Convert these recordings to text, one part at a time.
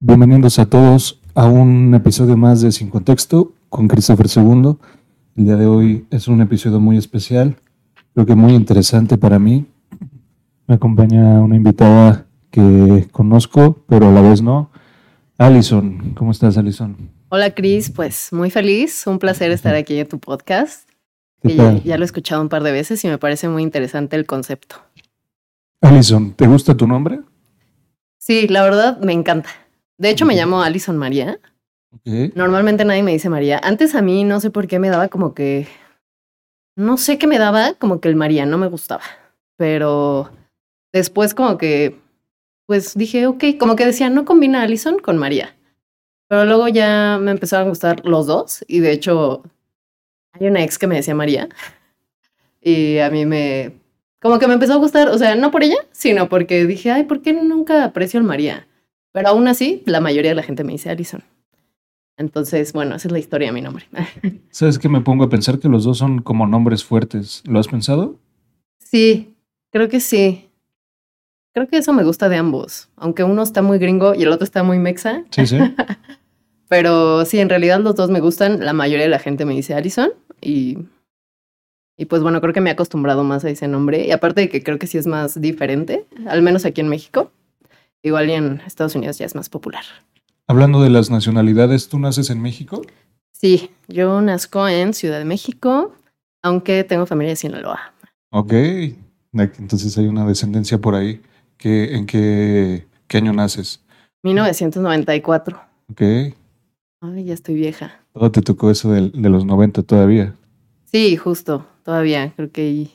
Bienvenidos a todos a un episodio más de Sin Contexto con Christopher II. El día de hoy es un episodio muy especial, creo que muy interesante para mí. Me acompaña una invitada que conozco, pero a la vez no. Alison, ¿cómo estás, Alison? Hola, Chris. Pues muy feliz. Un placer estar aquí en tu podcast. Ya lo he escuchado un par de veces y me parece muy interesante el concepto. Alison, ¿te gusta tu nombre? Sí, la verdad me encanta. De hecho, me llamo Alison María. Normalmente nadie me dice María. Antes a mí no sé por qué me daba como que... No sé qué me daba, como que el María no me gustaba. Pero después como que... Pues dije, ok, como que decía, no combina Alison con María. Pero luego ya me empezaron a gustar los dos. Y de hecho, hay una ex que me decía María. Y a mí me... Como que me empezó a gustar, o sea, no por ella, sino porque dije, ay, ¿por qué nunca aprecio al María? Pero aún así, la mayoría de la gente me dice Alison. Entonces, bueno, esa es la historia de mi nombre. ¿Sabes que me pongo a pensar que los dos son como nombres fuertes? ¿Lo has pensado? Sí, creo que sí. Creo que eso me gusta de ambos, aunque uno está muy gringo y el otro está muy mexa. Sí, sí. Pero sí, en realidad los dos me gustan. La mayoría de la gente me dice Alison y, y pues bueno, creo que me he acostumbrado más a ese nombre. Y aparte de que creo que sí es más diferente, al menos aquí en México. Igual y en Estados Unidos ya es más popular. Hablando de las nacionalidades, ¿tú naces en México? Sí, yo nazco en Ciudad de México, aunque tengo familia de Sinaloa. Ok. Entonces hay una descendencia por ahí. ¿Qué, ¿En qué, qué año naces? 1994. Ok. Ay, ya estoy vieja. Todo te tocó eso del- de, los 90 todavía. Sí, justo, todavía, creo que...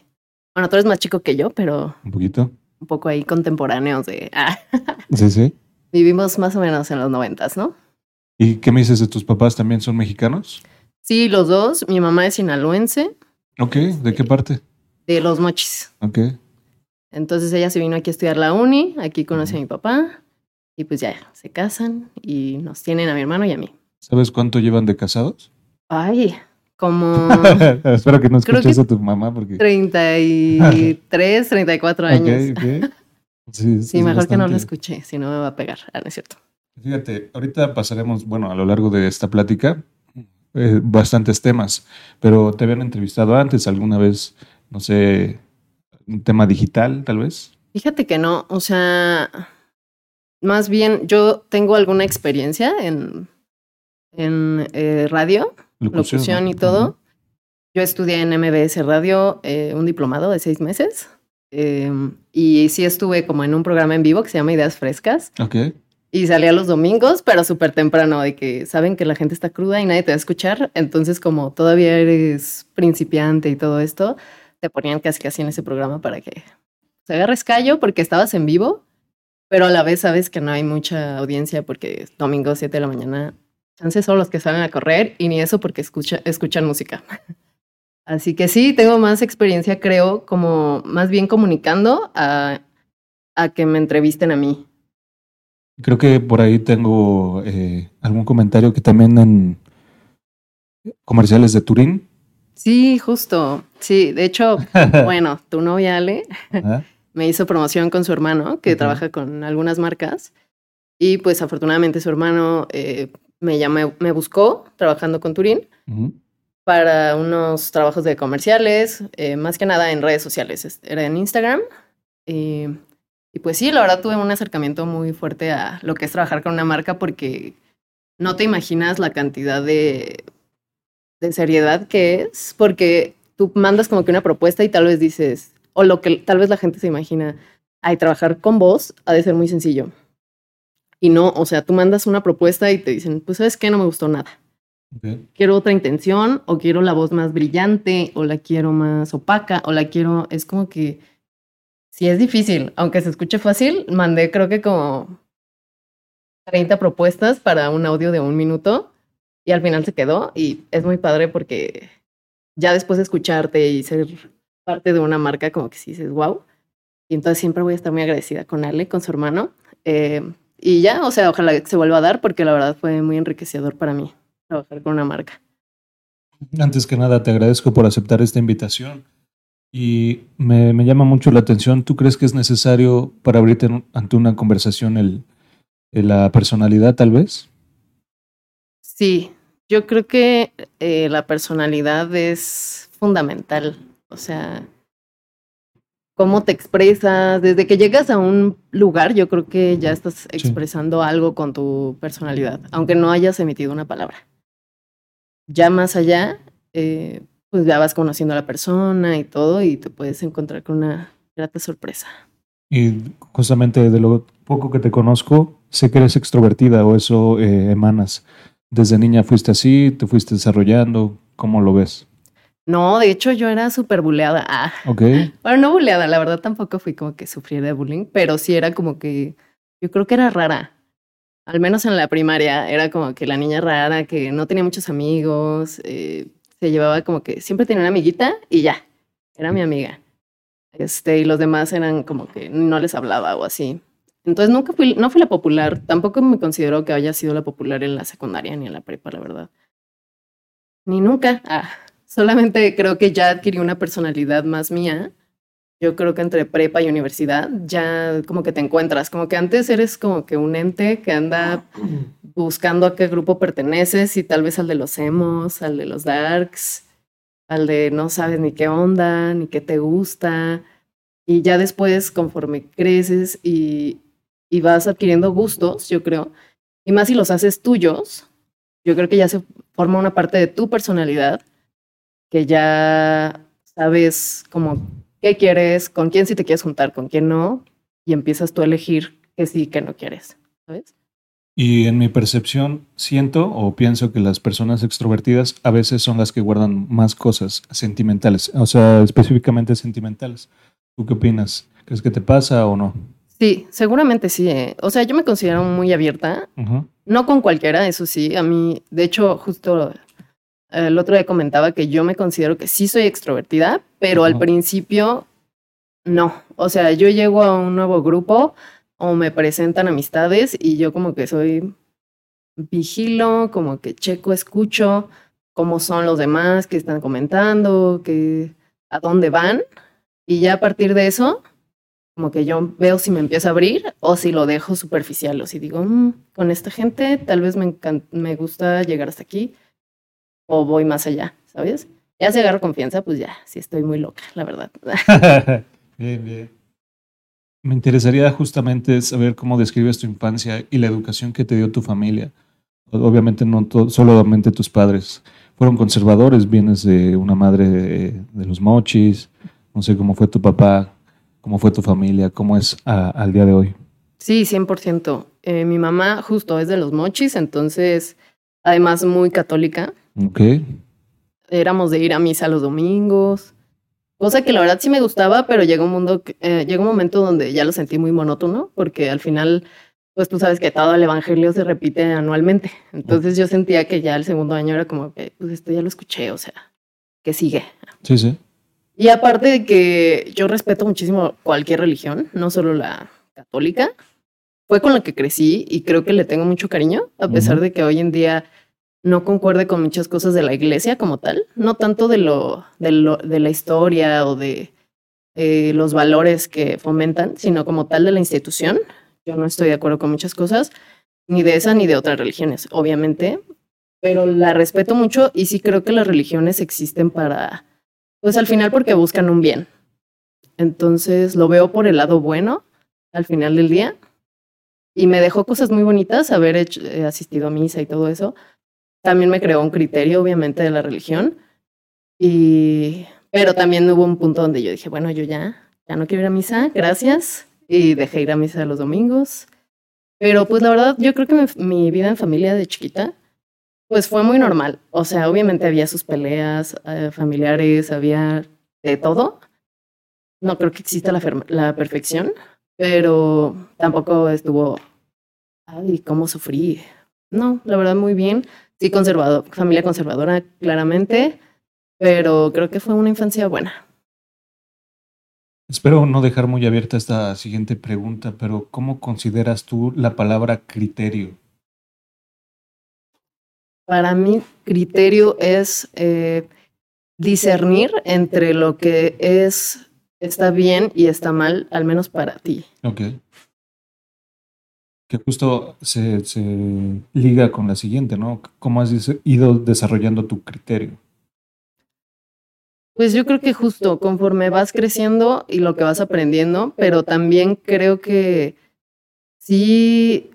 Bueno, tú eres más chico que yo, pero Un poquito. Un poco ahí contemporáneos de... Ah, Sí, sí. vivimos más o menos en los noventas, ¿no? ¿Y qué me dices de tus papás? ¿También son mexicanos? Sí, los dos. Mi mamá es sinaloense, Ok. ¿De qué parte? de Los Mochis. Ok. Entonces ella se vino aquí a estudiar la uni, aquí conoce a mi papá y pues ya se casan y nos tienen a mi hermano y a mí. ¿Sabes cuánto llevan de casados? Ay, como Espero que no escuches a tu mamá porque... 33, 34 años. Sí, mejor que no lo escuché, si no me va a pegar. Ah, no es cierto. Fíjate, ahorita pasaremos, bueno, a lo largo de esta plática, eh, bastantes temas, pero te habían entrevistado antes alguna vez, no sé, un tema digital, tal vez. Fíjate que no, o sea, más bien yo tengo alguna experiencia en, en eh, radio, locución ¿no? y todo. Yo estudié en MBS Radio eh, un diplomado de seis meses eh, y sí estuve como en un programa en vivo que se llama Ideas Frescas. Ok. y salía los domingos, pero súper temprano, de que saben que la gente está cruda y nadie te va a escuchar, entonces como todavía eres principiante y todo esto, te ponían casi casi en ese programa para que se agarres callo porque estabas en vivo, pero a la vez sabes que no hay mucha audiencia porque domingo 7 de la mañana, chances son los que salen a correr y ni eso porque escucha, escuchan música. Así que sí, tengo más experiencia, creo, como más bien comunicando a, a que me entrevisten a mí. Creo que por ahí tengo eh, algún comentario que también en comerciales de Turín. Sí, justo. Sí, de hecho, bueno, tu novia Ale ¿ah? me hizo promoción con su hermano, que Ujú. trabaja con algunas marcas. Y pues afortunadamente su hermano eh, me llamó, me buscó trabajando con Turín para unos trabajos de comerciales, eh, más que nada en redes sociales. es- Era en Instagram. Y, y pues sí, la verdad tuve un acercamiento muy fuerte a lo que es trabajar con una marca porque no te imaginas la cantidad de, de seriedad que es, porque tú mandas como que una propuesta y tal vez dices, o lo que tal vez la gente se imagina, ay, trabajar con vos ha de ser muy sencillo. Y no, o sea, tú mandas una propuesta y te dicen, pues sabes qué, no me gustó nada Ok. quiero otra intención o quiero la voz más brillante o la quiero más opaca o la quiero, es como que sí es difícil, aunque se escuche fácil, mandé creo que como 30 propuestas para un audio de un minuto y al final se quedó y es muy padre porque ya después de escucharte y ser parte de una marca como que sí dices wow y entonces siempre voy a estar muy agradecida con Ale, con su hermano. Eh, y ya, o sea, ojalá que se vuelva a dar porque la verdad fue muy enriquecedor para mí trabajar con una marca. Antes que nada, te agradezco por aceptar esta invitación. Y me, me llama mucho la atención. ¿Tú crees que es necesario para abrirte en ante una conversación el, la personalidad tal vez. Sí, yo creo que eh, la personalidad es fundamental. O sea, cómo te expresas. Desde que llegas a un lugar, yo creo que ya estás expresando algo con tu personalidad, aunque no hayas emitido una palabra. Ya más allá, eh, pues ya vas conociendo a la persona y todo, y te puedes encontrar con una grata sorpresa. Y justamente de lo poco que te conozco, sé que eres extrovertida o eso eh, emanas. ¿Desde niña fuiste así? ¿Te fuiste desarrollando? ¿Cómo lo ves? No, de hecho yo era súper buleada. Ah. Ok. Bueno, no buleada, la verdad tampoco fui como que sufriera de bullying, pero sí era como que yo creo que era rara. Al menos en la primaria era como que la niña rara que no tenía muchos amigos, eh, se llevaba como que siempre tenía una amiguita y ya, era mi amiga. Este, y los demás eran como que no les hablaba o así. Entonces nunca fui, no fui la popular, tampoco me considero que haya sido la popular en la secundaria ni en la prepa, la verdad. Ni nunca. Ah. Solamente creo que ya adquirí una personalidad más mía. Yo creo que entre prepa y universidad ya como que te encuentras, como que antes eres como que un ente que anda buscando a qué grupo perteneces y tal vez al de los emos, al de los darks, al de no sabes ni qué onda, ni qué te gusta. Y ya después, conforme creces y, y vas adquiriendo gustos, yo creo, y más si los haces tuyos, yo creo que ya se forma una parte de tu personalidad que ya sabes como qué quieres, con quién sí te quieres juntar, con quién no, y empiezas tú a elegir qué sí y qué no quieres, ¿sabes? Y en mi percepción siento o pienso que las personas extrovertidas a veces son las que guardan más cosas sentimentales, o sea, específicamente sentimentales. ¿Tú qué opinas? ¿Crees que te pasa o no? Sí, seguramente sí. ¿eh? O sea, yo me considero muy abierta. No con cualquiera, eso sí. A mí, de hecho, justo el otro día comentaba que yo me considero que sí soy extrovertida, pero al principio no. O sea, yo llego a un nuevo grupo o me presentan amistades y yo como que soy vigilo, como que checo, escucho cómo son los demás, qué están comentando, qué, a dónde van. Y ya a partir de eso, como que yo veo si me empieza a abrir o si lo dejo superficial o si digo, mm, con esta gente tal vez me, me gusta llegar hasta aquí o voy más allá, ¿sabes? Ya si agarro confianza, pues ya, sí estoy muy loca, la verdad. bien, bien. Me interesaría justamente saber cómo describes tu infancia y la educación que te dio tu familia. Obviamente no solamente tus padres fueron conservadores, vienes de una madre de, los mochis, no sé cómo fue tu papá, cómo fue tu familia, cómo es al día de hoy. Sí, 100%. Eh, mi mamá justo es de los mochis, entonces, además muy católica. Ok. Éramos de ir a misa los domingos, cosa que la verdad sí me gustaba, pero llegó un, mundo, eh, llegó un momento donde ya lo sentí muy monótono, porque al final, pues tú sabes que todo el evangelio se repite anualmente. Entonces yo sentía que ya el segundo año era como que, pues esto ya lo escuché, o sea, que sigue. Sí, sí. Y aparte de que yo respeto muchísimo cualquier religión, no solo la católica, fue con la que crecí y creo que le tengo mucho cariño, a pesar de que hoy en día no concuerde con muchas cosas de la iglesia como tal, no tanto de lo, de, la historia o de eh, los valores que fomentan, sino como tal de la institución. Yo no estoy de acuerdo con muchas cosas, ni de esa ni de otras religiones, obviamente, pero la respeto mucho y sí creo que las religiones existen para, pues al final porque buscan un bien. Entonces lo veo por el lado bueno al final del día y me dejó cosas muy bonitas haber eh, asistido a misa y todo eso, también me creó un criterio, obviamente, de la religión. Y, pero también hubo un punto donde yo dije, bueno, yo ya, ya no quiero ir a misa, gracias. Y dejé ir a misa los domingos. Pero pues la verdad, yo creo que mi, vida en familia de chiquita, pues fue muy normal. O sea, obviamente había sus peleas eh, familiares, había de todo. No creo que exista la, la perfección, pero tampoco estuvo, ay, cómo sufrí. No, la verdad muy bien. Sí, conservador, familia conservadora, claramente, pero creo que fue una infancia buena. Espero no dejar muy abierta esta siguiente pregunta, pero ¿cómo consideras tú la palabra criterio? Para mí, criterio es eh, discernir entre lo que es está bien y está mal, al menos para ti. Ok. Que justo se, se liga con la siguiente, ¿no? ¿Cómo has ido desarrollando tu criterio? Pues yo creo que justo conforme vas creciendo y lo que vas aprendiendo, pero también creo que sí,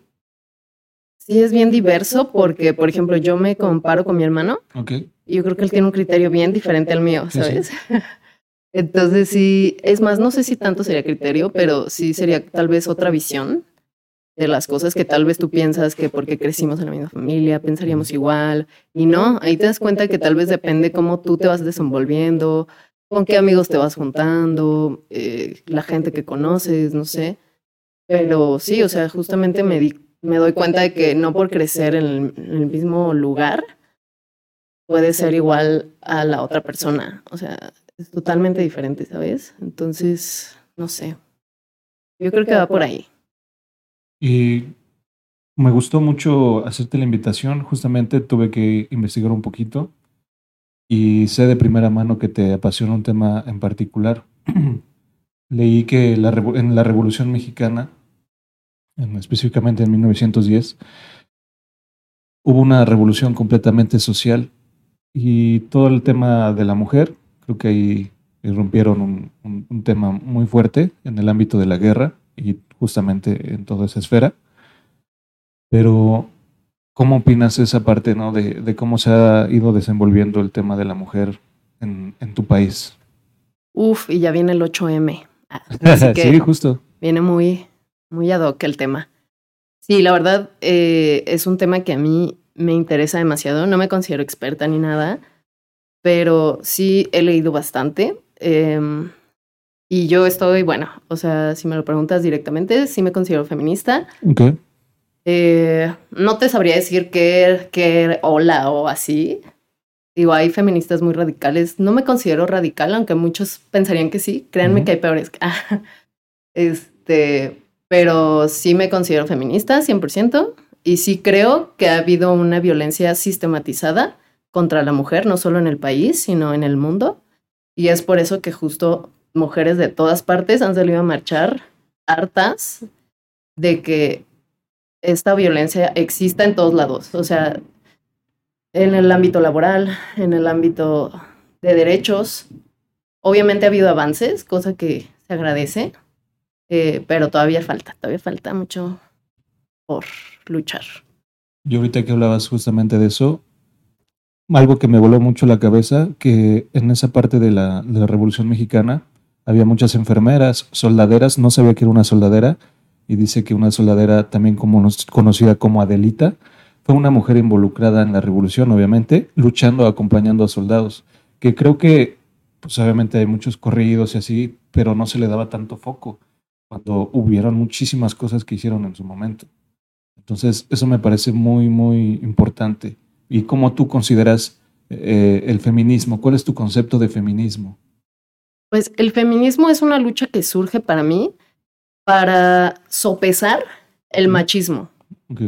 sí es bien diverso porque, por ejemplo, yo me comparo con mi hermano. Okay. Y yo creo que él tiene un criterio bien diferente al mío, ¿sabes? Entonces sí, es más, no sé si tanto sería criterio, pero sí sería tal vez otra visión de las cosas que tal vez tú piensas que porque crecimos en la misma familia pensaríamos igual y no, ahí te das cuenta que tal vez depende cómo tú te vas desenvolviendo, con qué amigos te vas juntando, eh, la gente que conoces, no sé. Pero sí, o sea, justamente me, me doy cuenta de que no por crecer en el, en el mismo lugar puede ser igual a la otra persona. O sea, es totalmente diferente, ¿sabes? Entonces, no sé. Yo creo que va por ahí. Y me gustó mucho hacerte la invitación. Justamente tuve que investigar un poquito y sé de primera mano que te apasiona un tema en particular. Leí que la, en la Revolución Mexicana, en, específicamente en 1910, hubo una revolución completamente social y todo el tema de la mujer, creo que ahí rompieron un, un tema muy fuerte en el ámbito de la guerra y justamente en toda esa esfera. Pero, ¿cómo opinas esa parte ¿no? de, de cómo se ha ido desenvolviendo el tema de la mujer en, en tu país? Uf, y ya viene el 8M. sí, justo. Viene muy, muy ad hoc el tema. Sí, la verdad eh, es un tema que a mí me interesa demasiado. No me considero experta ni nada, pero sí he leído bastante. Eh, y yo estoy, bueno, o sea, si me lo preguntas directamente, sí me considero feminista. Ok. Eh, no te sabría decir qué, qué hola o así. Digo, hay feministas muy radicales. No me considero radical, aunque muchos pensarían que sí. Créanme que hay peores. este, pero sí me considero feminista, 100%. Y sí creo que ha habido una violencia sistematizada contra la mujer, no solo en el país, sino en el mundo. Y es por eso que justo mujeres de todas partes han salido a marchar hartas de que esta violencia exista en todos lados, o sea, en el ámbito laboral, en el ámbito de derechos. Obviamente ha habido avances, cosa que se agradece, eh, pero todavía falta, todavía falta mucho por luchar. Yo ahorita que hablabas justamente de eso, algo que me voló mucho la cabeza, que en esa parte de la, de la Revolución Mexicana, había muchas enfermeras, soldaderas, no sabía que era una soldadera, y dice que una soldadera también como conocida como Adelita, fue una mujer involucrada en la revolución, obviamente, luchando, acompañando a soldados, que creo que, pues obviamente hay muchos corridos y así, pero no se le daba tanto foco cuando hubieron muchísimas cosas que hicieron en su momento. Entonces, eso me parece muy, muy importante. ¿Y cómo tú consideras eh, el feminismo? ¿Cuál es tu concepto de feminismo? Pues el feminismo es una lucha que surge para mí para sopesar el machismo.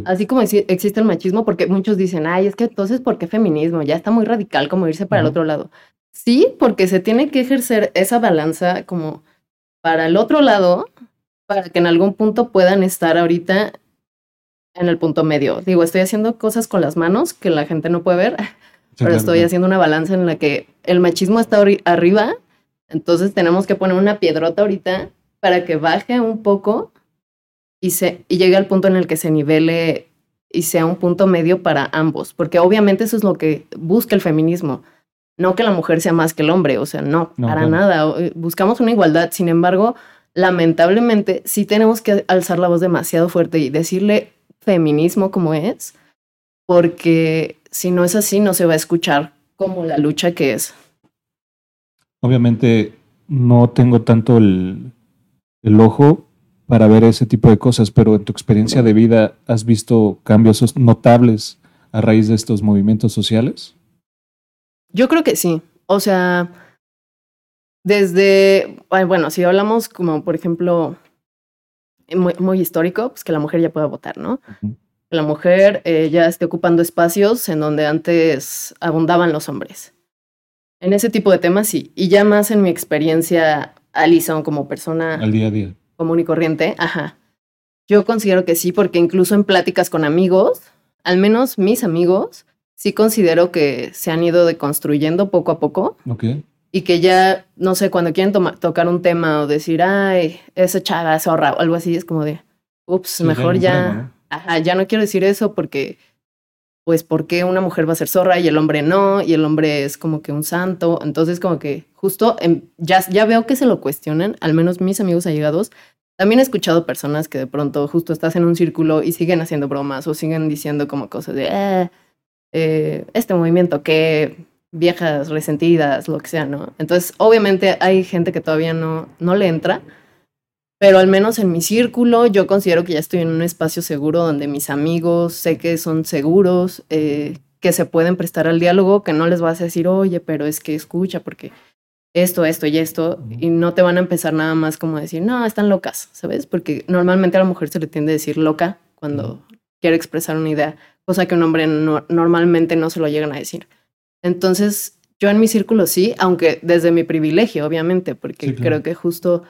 Así como existe el machismo, porque muchos dicen, ay, es que entonces, ¿por qué feminismo? Ya está muy radical como irse para el otro lado. Sí, porque se tiene que ejercer esa balanza como para el otro lado, para que en algún punto puedan estar ahorita en el punto medio. Digo, estoy haciendo cosas con las manos que la gente no puede ver, pero estoy haciendo una balanza en la que el machismo está arriba entonces tenemos que poner una piedrota ahorita para que baje un poco y, se, y llegue al punto en el que se nivele y sea un punto medio para ambos, porque obviamente eso es lo que busca el feminismo, no que la mujer sea más que el hombre, o sea, no, para nada, eh, buscamos una igualdad, sin embargo, lamentablemente sí tenemos que alzar la voz demasiado fuerte y decirle feminismo como es, porque si no es así no se va a escuchar como la lucha que es. Obviamente no tengo tanto el, ojo para ver ese tipo de cosas, pero en tu experiencia de vida, ¿has visto cambios notables a raíz de estos movimientos sociales? Yo creo que sí. O sea, desde, bueno, si hablamos como, por ejemplo, muy, histórico, pues que la mujer ya pueda votar, ¿no? La mujer eh, ya esté ocupando espacios en donde antes abundaban los hombres. En ese tipo de temas sí. Y ya más en mi experiencia, Alison, como persona. Al día a día. Común y corriente, ajá. Yo considero que sí, porque incluso en pláticas con amigos, al menos mis amigos, sí considero que se han ido deconstruyendo poco a poco. Ok. Y que ya, no sé, cuando quieren tocar un tema o decir, ay, ese chava zorra o algo así, es como de, ups, mejor ya, ajá, ya no quiero decir eso porque, pues, ¿por qué una mujer va a ser zorra y el hombre no? Y el hombre es como que un santo. Entonces, como que justo ya, ya veo que se lo cuestionan, al menos mis amigos allegados, también he escuchado personas que de pronto justo estás en un círculo y siguen haciendo bromas o siguen diciendo como cosas de, eh, eh, este movimiento que viejas resentidas, lo que sea, ¿no? Entonces, obviamente hay gente que todavía no, no le entra, pero al menos en mi círculo yo considero que ya estoy en un espacio seguro donde mis amigos sé que son seguros, eh, que se pueden prestar al diálogo, que no les vas a decir, oye, pero es que escucha, porque esto, esto y esto, y no te van a empezar nada más como a decir, no, están locas, ¿sabes? Porque normalmente a la mujer se le tiende a decir loca cuando quiere expresar una idea, cosa que un hombre normalmente no se lo llegan a decir. Entonces, yo en mi círculo sí, aunque desde mi privilegio, obviamente, porque creo que justo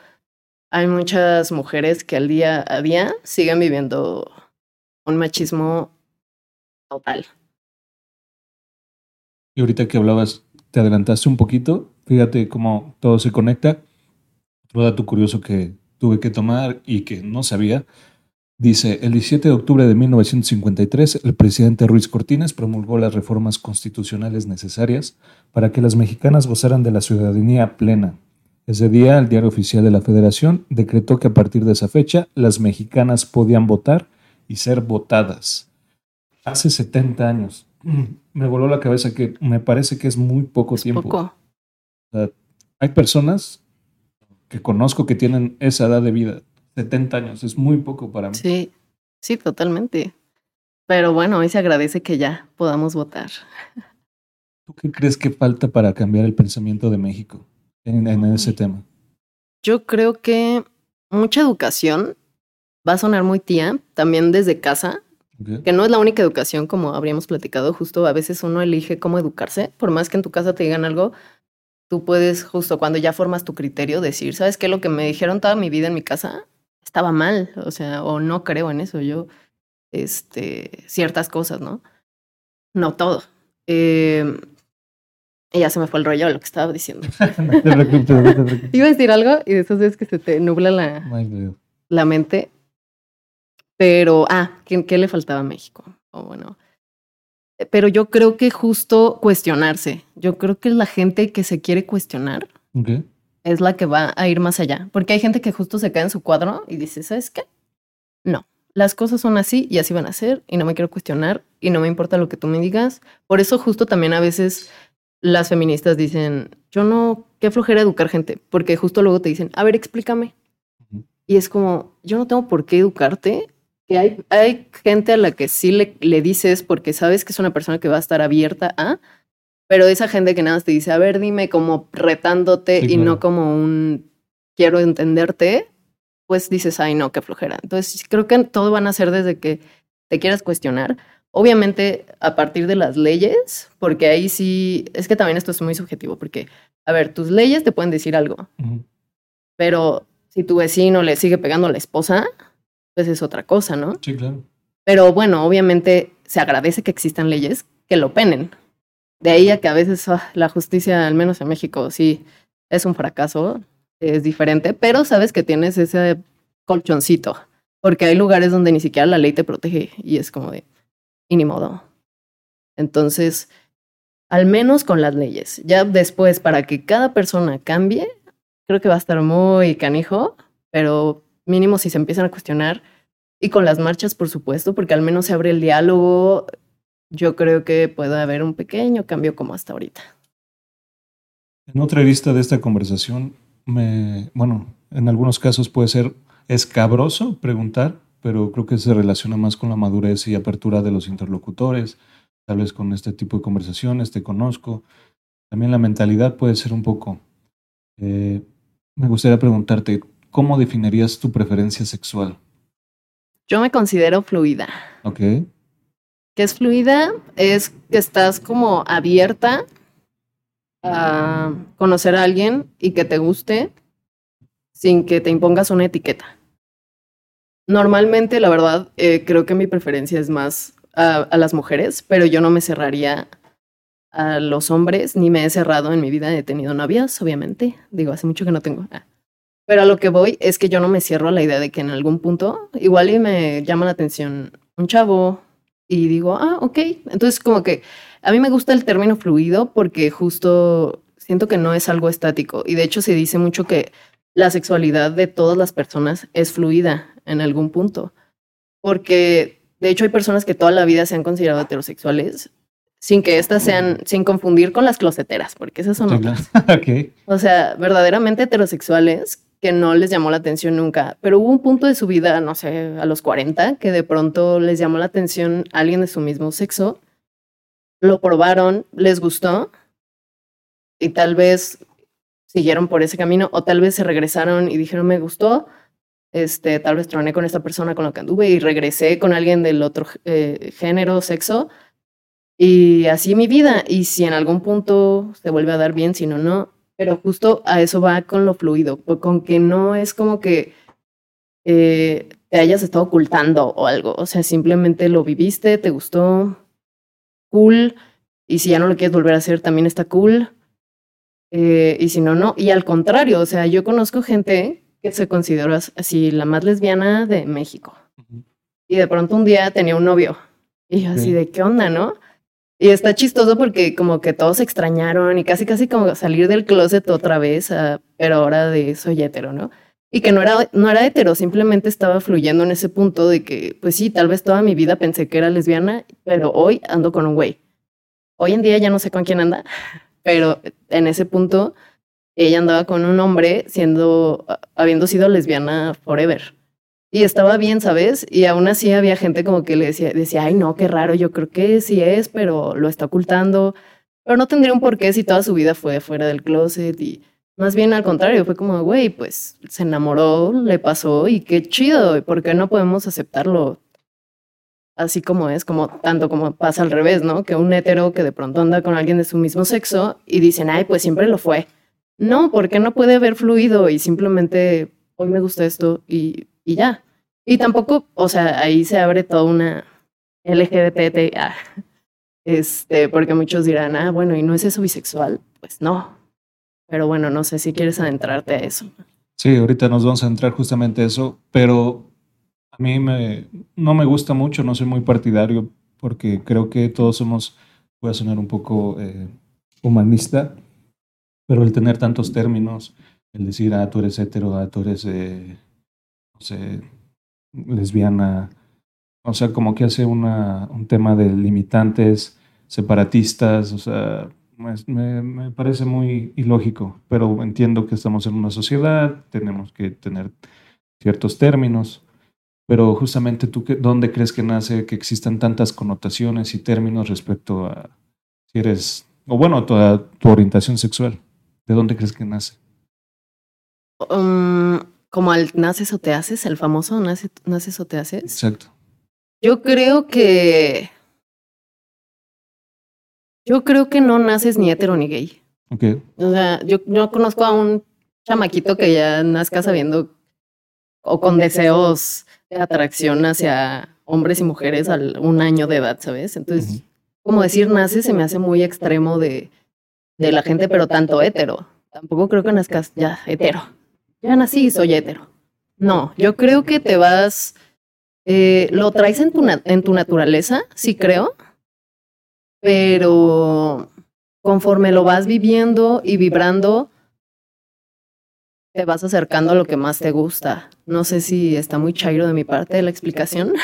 hay muchas mujeres que al día a día siguen viviendo un machismo total. Y ahorita que hablabas, te adelantaste un poquito Fíjate cómo todo se conecta. Otro dato curioso que tuve que tomar y que no sabía. Dice, el 17 de octubre de 1953, el presidente Ruiz Cortines promulgó las reformas constitucionales necesarias para que las mexicanas gozaran de la ciudadanía plena. Ese día, el Diario Oficial de la Federación decretó que a partir de esa fecha, las mexicanas podían votar y ser votadas. Hace 70 años. Me voló la cabeza que me parece que es muy poco tiempo. Poco hay personas que conozco que tienen esa edad de vida, 70 años, es muy poco para mí. Sí, sí, totalmente. Pero bueno, hoy se agradece que ya podamos votar. ¿Tú qué crees que falta para cambiar el pensamiento de México en, ese tema? Yo creo que mucha educación va a sonar muy tía, también desde casa, que no es la única educación como habríamos platicado, justo a veces uno elige cómo educarse, por más que en tu casa te digan algo, tú puedes justo cuando ya formas tu criterio decir, ¿sabes qué? Lo que me dijeron toda mi vida en mi casa estaba mal, o sea, o no creo en eso, yo, este, ciertas cosas, ¿no? No todo. Eh, y ya se me fue el rollo de lo que estaba diciendo. Iba a decir algo y de esos días que se te nubla la, la mente. Pero, ah, ¿qué, ¿qué, le faltaba a México? O bueno, pero yo creo que justo cuestionarse. Yo creo que la gente que se quiere cuestionar es la que va a ir más allá. Porque hay gente que justo se cae en su cuadro y dice, ¿sabes qué? No, las cosas son así y así van a ser y no me quiero cuestionar y no me importa lo que tú me digas. Por eso justo también a veces las feministas dicen, yo no, qué flojera educar gente, porque justo luego te dicen, a ver, explícame. Y es como, yo no tengo por qué educarte hay, hay gente a la que sí le, le dices porque sabes que es una persona que va a estar abierta a, pero esa gente que nada más te dice, a ver, dime como retándote y no como un quiero entenderte, pues dices, ay, no, qué flojera. Entonces, creo que todo van a ser desde que te quieras cuestionar. Obviamente, a partir de las leyes, porque ahí sí, es que también esto es muy subjetivo, porque, a ver, tus leyes te pueden decir algo, pero si tu vecino le sigue pegando a la esposa, pues es otra cosa, ¿no? Sí, claro. Pero bueno, obviamente se agradece que existan leyes que lo penen. De ahí a que a veces ah, la justicia, al menos en México, sí es un fracaso, es diferente, pero sabes que tienes ese colchoncito, porque hay lugares donde ni siquiera la ley te protege y es como de, y ni modo. Entonces, al menos con las leyes. Ya después, para que cada persona cambie, creo que va a estar muy canijo, pero mínimo si se empiezan a cuestionar. Y con las marchas, por supuesto, porque al menos se abre el diálogo, yo creo que puede haber un pequeño cambio como hasta ahorita. En otra lista de esta conversación, me, bueno, en algunos casos puede ser escabroso preguntar, pero creo que se relaciona más con la madurez y apertura de los interlocutores, tal vez con este tipo de conversaciones, te conozco. También la mentalidad puede ser un poco. Eh, me gustaría preguntarte, ¿cómo definirías tu preferencia sexual? Yo me considero fluida. Ok. ¿Qué es fluida? Es que estás como abierta a conocer a alguien y que te guste sin que te impongas una etiqueta. Normalmente, la verdad, eh, creo que mi preferencia es más a, las mujeres, pero yo no me cerraría a los hombres, ni me he cerrado en mi vida. He tenido novias, obviamente. Digo, hace mucho que no tengo. Ah. Pero a lo que voy es que yo no me cierro a la idea de que en algún punto igual y me llama la atención un chavo y digo, ah, ok. Entonces, como que a mí me gusta el término fluido porque justo siento que no es algo estático. Y de hecho se dice mucho que la sexualidad de todas las personas es fluida en algún punto. Porque de hecho hay personas que toda la vida se han considerado heterosexuales sin que éstas sean, sin confundir con las closeteras, porque esas son otras. okay. O sea, verdaderamente heterosexuales que no les llamó la atención nunca, pero hubo un punto de su vida, no sé, a los 40, que de pronto les llamó la atención alguien de su mismo sexo, lo probaron, les gustó y tal vez siguieron por ese camino o tal vez se regresaron y dijeron me gustó, este, tal vez troné con esta persona con la que anduve y regresé con alguien del otro eh, género, sexo y así mi vida y si en algún punto se vuelve a dar bien, si no, no, pero justo a eso va con lo fluido, con que no es como que eh, te hayas estado ocultando o algo, o sea, simplemente lo viviste, te gustó, cool, y si ya no lo quieres volver a hacer, también está cool, eh, y si no, no. Y al contrario, o sea, yo conozco gente que se considera así la más lesbiana de México. Y de pronto un día tenía un novio. Y yo así de, ¿qué onda, no? Y está chistoso porque como que todos se extrañaron y casi casi como salir del closet otra vez, pero ahora de soy hetero, ¿no? Y que no era, no era hetero, simplemente estaba fluyendo en ese punto de que, pues sí, tal vez toda mi vida pensé que era lesbiana, pero hoy ando con un güey. Hoy en día ya no sé con quién anda, pero en ese punto ella andaba con un hombre siendo, habiendo sido lesbiana forever. Y estaba bien, ¿sabes? Y aún así había gente como que le decía, decía, ay, no, qué raro, yo creo que sí es, pero lo está ocultando. Pero no tendría un porqué si toda su vida fue fuera del closet y más bien al contrario, fue como, güey, pues se enamoró, le pasó y qué chido, ¿por qué no podemos aceptarlo así como es, como tanto como pasa al revés, ¿no? Que un hetero que de pronto anda con alguien de su mismo sexo y dicen, ay, pues siempre lo fue. No, porque no puede haber fluido y simplemente hoy me gusta esto y, y ya. Y tampoco, o sea, ahí se abre toda una LGBT, este, porque muchos dirán, ah, bueno, ¿y no es eso bisexual? Pues no. Pero bueno, no sé si quieres adentrarte a eso. Sí, ahorita nos vamos a entrar justamente a eso, pero a mí me, no me gusta mucho, no soy muy partidario porque creo que todos somos, voy a sonar un poco eh, humanista, pero el tener tantos términos, el decir, ah, tú eres hetero, ah, tú eres, eh, no sé, lesbiana, o sea, como que hace una, un tema de limitantes, separatistas, o sea, me, parece muy ilógico, pero entiendo que estamos en una sociedad, tenemos que tener ciertos términos. Pero justamente tú, ¿dónde crees que nace que existan tantas connotaciones y términos respecto a si eres, o bueno, toda tu orientación sexual? ¿De dónde crees que nace? Um, como al naces o te haces, el famoso naces o te haces. Exacto. Yo creo que... Yo creo que no naces ni hetero ni gay. Ok. O sea, yo, yo conozco a un chamaquito que ya nazca sabiendo o con deseos atracción hacia hombres y mujeres a un año de edad, ¿sabes? Entonces, como decir nace se me hace muy extremo de, de la gente, pero tanto hetero. Tampoco creo que nazcas ya hetero. Ya nací soy hetero. No, yo creo que te vas, eh, lo traes en tu, en tu naturaleza, sí creo, pero conforme lo vas viviendo y vibrando, te vas acercando a lo que más te gusta. No sé si está muy chairo de mi parte la explicación,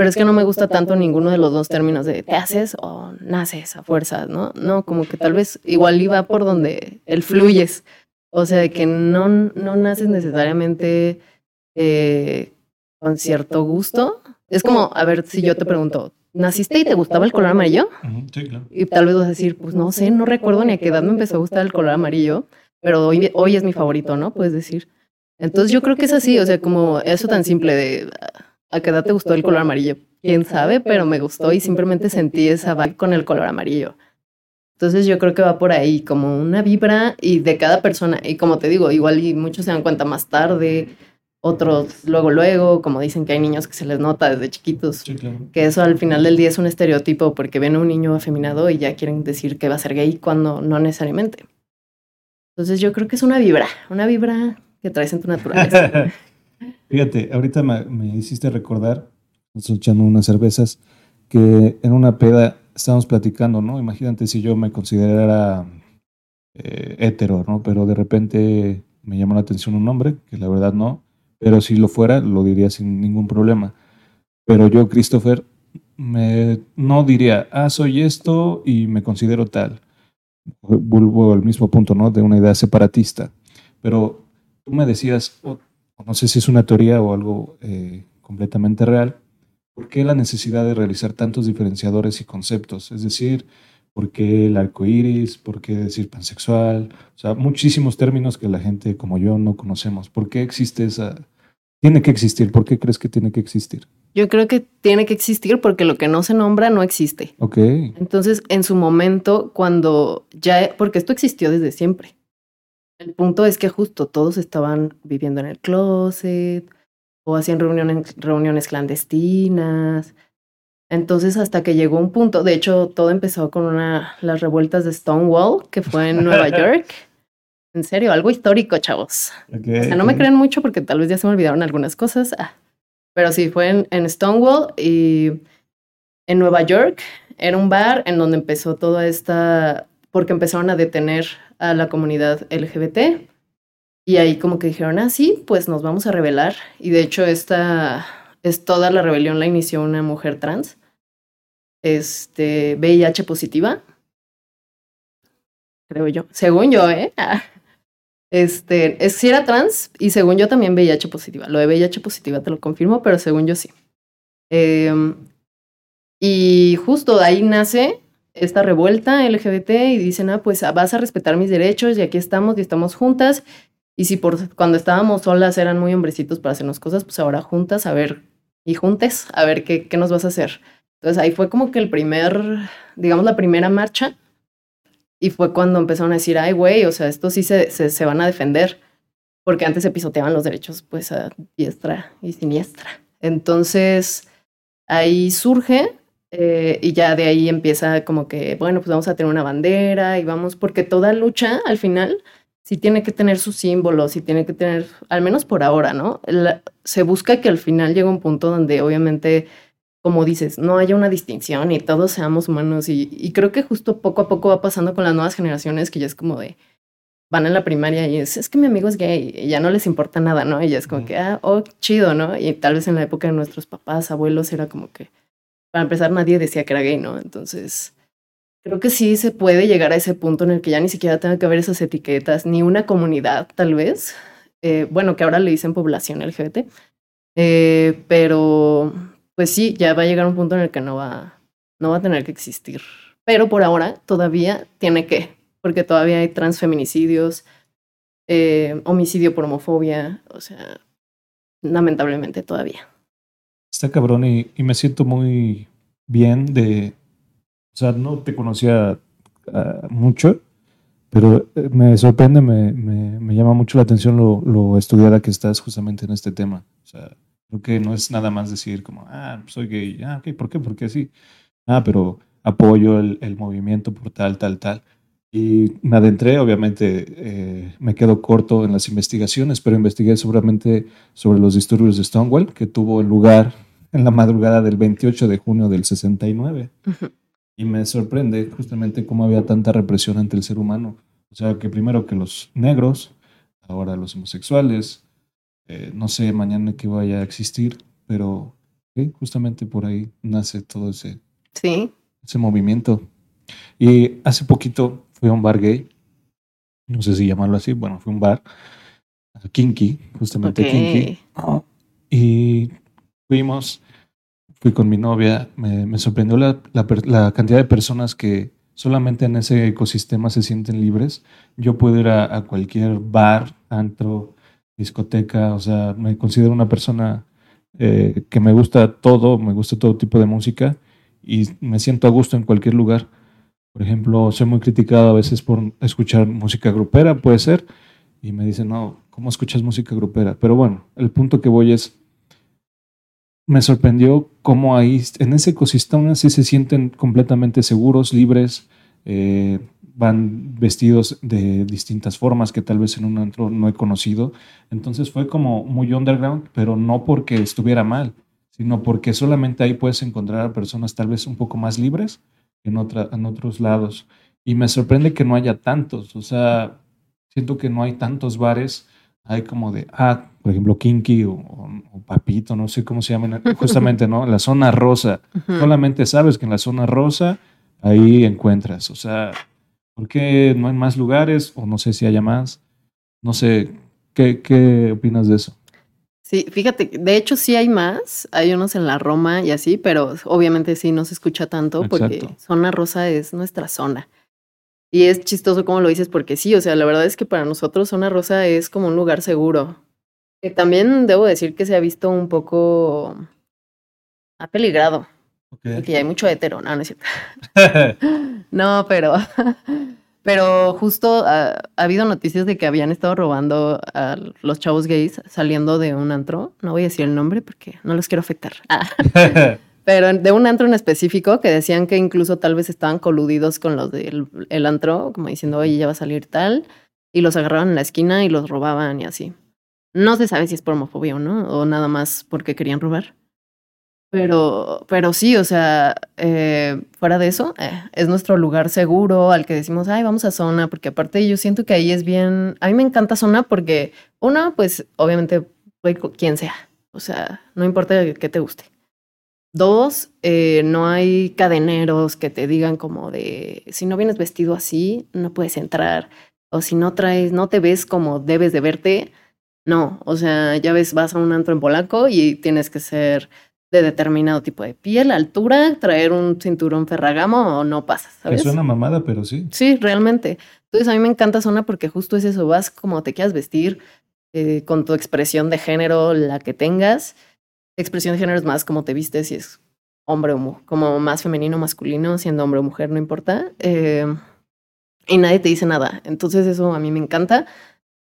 pero es que no me gusta tanto ninguno de los dos términos de te haces o naces a fuerzas, ¿no? No, como que tal vez igual iba por donde el fluyes. O sea, de que no, no naces necesariamente eh, con cierto gusto. Es como, a ver, si yo te pregunto, ¿naciste y te gustaba el color amarillo? Sí, claro. Y tal vez vas a decir, pues no sé, no recuerdo ni a qué edad me empezó a gustar el color amarillo pero hoy, hoy es mi favorito, ¿no? Puedes decir. Entonces yo creo que es así, o sea, como eso tan simple de a qué edad te gustó el color amarillo. Quién sabe, pero me gustó y simplemente sentí esa vibe con el color amarillo. Entonces yo creo que va por ahí, como una vibra y de cada persona. Y como te digo, igual y muchos se dan cuenta más tarde. otros luego, luego, como dicen que hay niños que se les nota desde chiquitos, Sí, claro. que eso al final del día es un estereotipo porque ven a un niño afeminado y ya quieren decir que va a ser gay cuando no necesariamente. Entonces yo creo que es una vibra, una vibra que traes en tu naturaleza. Fíjate, ahorita me, hiciste recordar, nosotros echando unas cervezas, que en una peda estábamos platicando, ¿no? Imagínate si yo me considerara eh, hetero, ¿no? Pero de repente me llamó la atención un hombre, que la verdad no, pero si lo fuera, lo diría sin ningún problema. Pero yo, Christopher, me, no diría, ah, soy esto y me considero tal. Vuelvo al mismo punto, ¿no? De una idea separatista. Pero tú me decías, no sé si es una teoría o algo eh, completamente real, ¿por qué la necesidad de realizar tantos diferenciadores y conceptos? Es decir, ¿por qué el arco iris? ¿Por qué decir pansexual? O sea, muchísimos términos que la gente como yo no conocemos. ¿Por qué existe esa... Tiene que existir. ¿Por qué crees que tiene que existir? Yo creo que tiene que existir porque lo que no se nombra no existe. Ok. Entonces, en su momento, cuando ya, porque esto existió desde siempre. El punto es que justo todos estaban viviendo en el closet o hacían reuniones, reuniones clandestinas. Entonces, hasta que llegó un punto, de hecho, todo empezó con una, las revueltas de Stonewall, que fue en Nueva York. En serio, algo histórico, chavos. O sea, no me creen mucho porque tal vez ya se me olvidaron algunas cosas. Ah, pero sí, fue en, en Stonewall y en Nueva York. Era un bar en donde empezó toda esta, porque empezaron a detener a la comunidad LGBT. Y ahí como que dijeron, ah, sí, pues nos vamos a rebelar. Y de hecho esta, es toda la rebelión la inició una mujer trans, este, VIH positiva. Creo yo. Según yo, ¿eh? Este, es si era trans y según yo también VIH positiva. Lo de VIH positiva te lo confirmo, pero según yo sí. Em, y justo de ahí nace esta revuelta LGBT y dicen, ah, pues ah, vas a respetar mis derechos y aquí estamos y estamos juntas. Y si por cuando estábamos solas eran muy hombrecitos para hacernos cosas, pues ahora juntas, a ver, y juntes, a ver qué, qué nos vas a hacer. Entonces ahí fue como que el primer, digamos, la primera marcha. Y fue cuando empezaron a decir, ay, güey, o sea, estos sí se, se, se van a defender. Porque antes se pisoteaban los derechos, pues, a diestra y siniestra. Entonces, ahí surge eh, y ya de ahí empieza como que, bueno, pues vamos a tener una bandera y vamos, porque toda lucha al final sí tiene que tener sus símbolos, sí tiene que tener, al menos por ahora, ¿no? La- se busca que al final llegue un punto donde obviamente, como dices, no haya una distinción y todos seamos humanos y, y creo que justo poco a poco va pasando con las nuevas generaciones que ya es como de, van en la primaria y es, es que mi amigo es gay y ya no les importa nada, ¿no? Y ya es como que, ah, oh, chido, ¿no? Y tal vez en la época de nuestros papás, abuelos, era como que, para empezar, nadie decía que era gay, ¿no? Entonces, creo que sí se puede llegar a ese punto en el que ya ni siquiera tenga que haber esas etiquetas, ni una comunidad, tal vez. Eh, bueno, que ahora le dicen población LGBT. Eh, pero, pues sí, ya va a llegar un punto en el que no va, no va a tener que existir. Pero por ahora todavía tiene que, porque todavía hay transfeminicidios, eh, homicidio por homofobia, o sea, lamentablemente todavía. Está cabrón y, me siento muy bien de... O sea, no te conocía ah, mucho, pero eh, me sorprende, me, me, me llama mucho la atención lo, lo estudiada que estás justamente en este tema. O sea, creo que no es nada más decir como, ah, soy gay, ah, ok, ¿por qué? Porque sí. Ah, pero apoyo el, el movimiento por tal, tal, tal. Y me adentré, obviamente eh, me quedo corto en las investigaciones, pero investigué seguramente sobre los disturbios de Stonewall, que tuvo lugar en la madrugada del 28 de junio del 69. Ujú. Y me sorprende justamente cómo había tanta represión ante el ser humano. O sea, que primero que los negros, ahora los homosexuales, eh, no sé mañana qué vaya a existir, pero justamente por ahí nace todo ese, Sí, ese movimiento. Y hace poquito fui a un bar gay, no sé si llamarlo así, bueno, fue un bar, kinky, justamente kinky. Y fuimos, fui con mi novia, me, me sorprendió la, la per- la cantidad de personas que solamente en ese ecosistema se sienten libres. Yo puedo ir a, a cualquier bar, antro, discoteca, o sea, me considero una persona eh, que me gusta todo, me gusta todo tipo de música y me siento a gusto en cualquier lugar. Por ejemplo, soy muy criticado a veces por escuchar música grupera, puede ser, y me dicen, no, cómo escuchas música grupera. Pero bueno, el punto que voy es, me sorprendió cómo ahí, en ese ecosistema, sí se sienten completamente seguros, libres, eh, van vestidos de distintas formas que tal vez en un antro no he conocido. Entonces fue como muy underground, pero no porque estuviera mal, sino porque solamente ahí puedes encontrar a personas tal vez un poco más libres en, otra, en otros lados. Y me sorprende que no haya tantos, o sea, siento que no hay tantos bares, hay como de, ah, por ejemplo, Kinky o, Papito, no sé cómo se llaman, justamente, ¿no? La zona rosa. Solamente sabes que en la zona rosa ahí encuentras, o sea, ¿por qué no hay más lugares? O no sé si haya más. No sé, ¿qué, qué opinas de eso? Sí, fíjate, de hecho sí hay más, hay unos en la Roma y así, pero obviamente sí no se escucha tanto porque zona rosa es nuestra zona. Y es chistoso como lo dices porque sí, o sea, la verdad es que para nosotros zona rosa es como un lugar seguro. Que también debo decir que se ha visto un poco apeligrado. Okay. que hay mucho hetero, no, no es cierto. no, pero Pero justo ha, habido noticias de que habían estado robando a los chavos gays saliendo de un antro. No voy a decir el nombre porque no los quiero afectar. Ah. Pero de un antro en específico que decían que incluso tal vez estaban coludidos con los del el antro, como diciendo, oye, ya va a salir tal. Y los agarraban en la esquina y los robaban y así. No se sabe si es por homofobia o no, o nada más porque querían robar. Pero, pero sí, o sea, eh, fuera de eso, eh, es nuestro lugar seguro al que decimos, ay, vamos a zona, porque aparte yo siento que ahí es bien, a mí me encanta zona porque, una, pues obviamente, quien sea, o sea, no importa que te guste. Dos, eh, no hay cadeneros que te digan como de, si no vienes vestido así, no puedes entrar, o si no traes, no te ves como debes de verte, no, o sea, ya ves, vas a un antro en polaco y tienes que ser de determinado tipo de piel, altura, traer un cinturón ferragamo o no pasas, ¿sabes? Es una mamada, pero sí. Sí, realmente. Entonces a mí me encanta Zona porque justo es eso, vas como te quieras vestir, eh, con tu expresión de género, la que tengas. Expresión de género es más como te vistes, si es hombre o como más femenino o masculino, siendo hombre o mujer, no importa. Eh, y nadie te dice nada. Entonces eso a mí me encanta.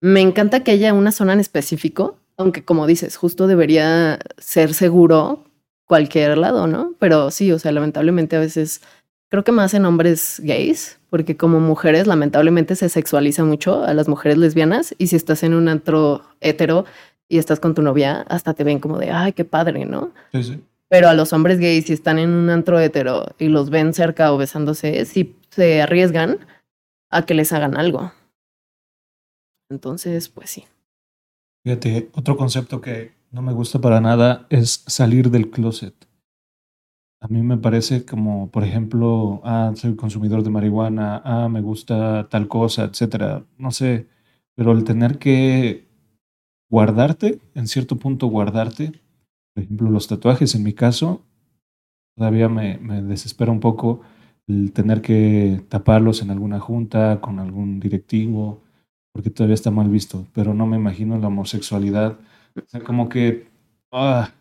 Me encanta que haya una zona en específico aunque como dices, justo debería ser seguro cualquier lado, ¿no? Pero sí, o sea, lamentablemente a veces creo que más en hombres gays, porque como mujeres lamentablemente se sexualiza mucho a las mujeres lesbianas y si estás en un antro hetero y estás con tu novia, hasta te ven como de, ay, qué padre, ¿no? Sí, sí. Pero a los hombres gays, si están en un antro hetero y los ven cerca o besándose, sí se arriesgan a que les hagan algo. Entonces, pues sí. Fíjate, otro concepto que no me gusta para nada es salir del closet. A mí me parece como, por ejemplo, ah, soy consumidor de marihuana, ah, me gusta tal cosa, etcétera. No sé, pero el tener que guardarte, en cierto punto guardarte, por ejemplo, los tatuajes en mi caso, todavía me, me desespera un poco el tener que taparlos en alguna junta, con algún directivo, porque todavía está mal visto, pero no me imagino la homosexualidad. O sea, como que ah,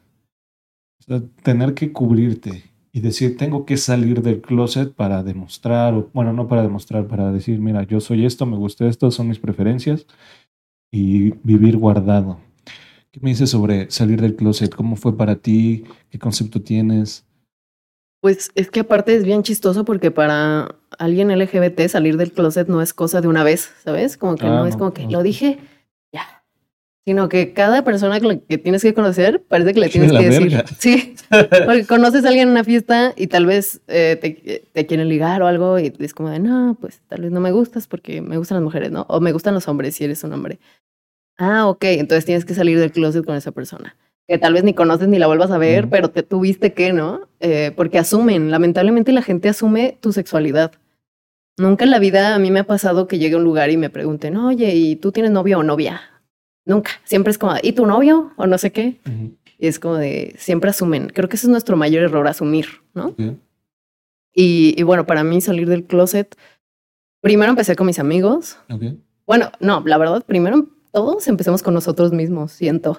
tener que cubrirte y decir, tengo que salir del closet para demostrar, o, bueno, no para demostrar, para decir, mira, yo soy esto, me gusta esto, son mis preferencias, y vivir guardado. ¿Qué me dices sobre salir del closet? ¿Cómo fue para ti? ¿Qué concepto tienes? Pues es que aparte es bien chistoso porque para alguien LGBT salir del closet no es cosa de una vez, ¿sabes? Como que no, es como que lo dije. Sino que cada persona que tienes que conocer parece que le tienes que decir. Sí, porque conoces a alguien en una fiesta y tal vez eh, te, te, quieren ligar o algo y es como de, no, pues tal vez no me gustas porque me gustan las mujeres, ¿no? O me gustan los hombres si eres un hombre. Ah, ok, entonces tienes que salir del closet con esa persona que tal vez ni conoces ni la vuelvas a ver, pero te tuviste que, ¿no? Eh, porque asumen, lamentablemente la gente asume tu sexualidad. Nunca en la vida a mí me ha pasado que llegue a un lugar y me pregunten, oye, ¿y tú tienes novio o novia? Nunca. Siempre es como, ¿y tu novio? O no sé qué. Y es como de, siempre asumen. Creo que ese es nuestro mayor error, asumir, ¿no? Y, y, bueno, para mí salir del closet, primero empecé con mis amigos. Bueno, no, la verdad, primero todos empecemos con nosotros mismos, siento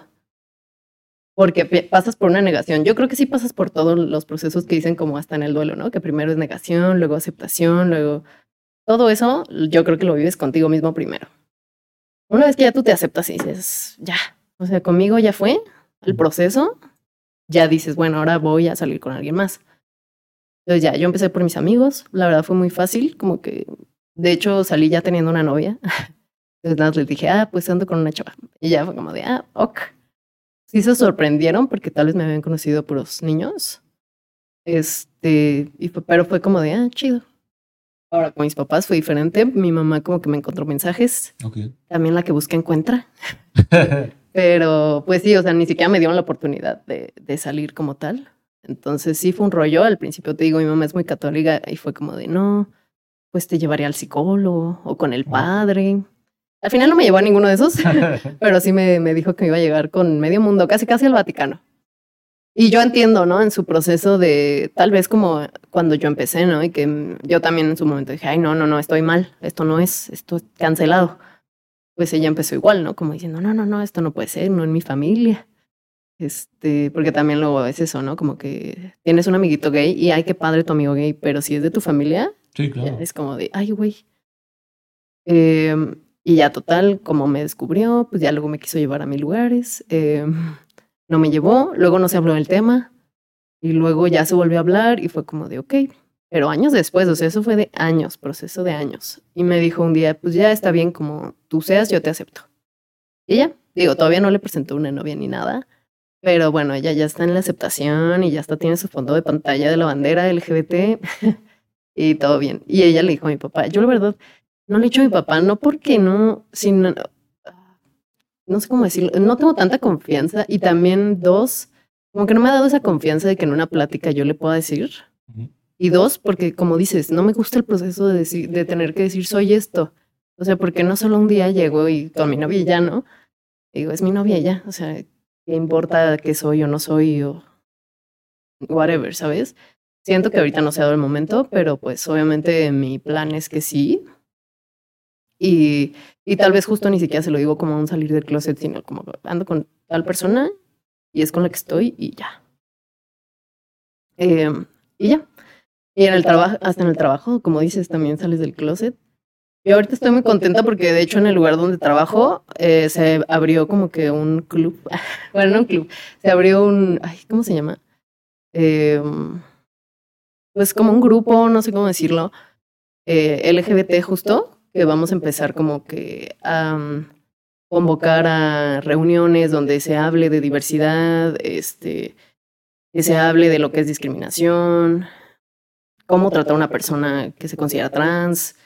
porque pasas por una negación. Yo creo que sí pasas por todos los procesos que dicen como hasta en el duelo, ¿no? Que primero es negación, luego aceptación, luego todo eso, yo creo que lo vives contigo mismo primero. Una vez que ya tú te aceptas y dices, ya, o sea, conmigo ya fue el proceso, ya dices, bueno, ahora voy a salir con alguien más. Entonces ya, yo empecé por mis amigos, la verdad fue muy fácil, como que, de hecho, salí ya teniendo una novia. Entonces nada, les dije, ah, pues ando con una chava. Y ya fue como de, ah, ok. Sí se sorprendieron porque tal vez me habían conocido por los niños. Este, y pero fue como de, ah, chido. Ahora con mis papás fue diferente. Mi mamá como que me encontró mensajes. Okay. También la que busca encuentra. pero pues sí, o sea, ni siquiera me dieron la oportunidad de, de salir como tal. Entonces sí fue un rollo. Al principio te digo, mi mamá es muy católica y fue como de no, pues te llevaría al psicólogo o con el padre. Al final no me llevó a ninguno de esos, pero sí me, me dijo que me iba a llegar con medio mundo, casi casi al Vaticano. Y yo entiendo, ¿no? En su proceso de, tal vez como cuando yo empecé, ¿no? Y que yo también en su momento dije, ay, no, no, no, estoy mal, esto no es, esto es cancelado. Pues ella empezó igual, ¿no? Como diciendo, no, no, no, esto no puede ser, no en mi familia. Este, porque también luego es eso, ¿no? Como que tienes un amiguito gay y ay, qué padre tu amigo gay, pero si es de tu familia, sí, claro. es como de, ay, güey. Eh, y ya total, como me descubrió, pues ya luego me quiso llevar a mil lugares. Eh, no me llevó, luego no se habló del tema y luego ya se volvió a hablar y fue como de, ok, pero años después, o sea, eso fue de años, proceso de años. Y me dijo un día, pues ya está bien como tú seas, yo te acepto. Y ya, digo, todavía no le presentó una novia ni nada, pero bueno, ella ya está en la aceptación y ya está, tiene su fondo de pantalla de la bandera LGBT y todo bien. Y ella le dijo a mi papá, yo la verdad no le he dicho a mi papá, no porque no, sino, no sé cómo decirlo, no tengo tanta confianza y también dos, como que no me ha dado esa confianza de que en una plática yo le pueda decir. Y dos, porque como dices, no me gusta el proceso de, decir, de tener que decir soy esto. O sea, porque no solo un día llego y con mi novia ya, ¿no? Digo, es mi novia ya. O sea, qué importa que soy o no soy o whatever, ¿sabes? Siento que ahorita no se ha dado el momento, pero pues obviamente mi plan es que sí. Y, y tal vez justo ni siquiera se lo digo como un salir del closet, sino como ando con tal persona y es con la que estoy y ya. Eh, y ya. Y en el trabajo, hasta en el trabajo, como dices, también sales del closet. Y ahorita estoy muy contenta porque de hecho en el lugar donde trabajo eh, se abrió como que un club, bueno, no un club, se abrió un, ay, ¿cómo se llama? Eh, pues como un grupo, no sé cómo decirlo, eh, LGBT justo, que vamos a empezar como que a um, convocar a reuniones donde se hable de diversidad, este, que se hable de lo que es discriminación, cómo tratar a una persona que se considera trans,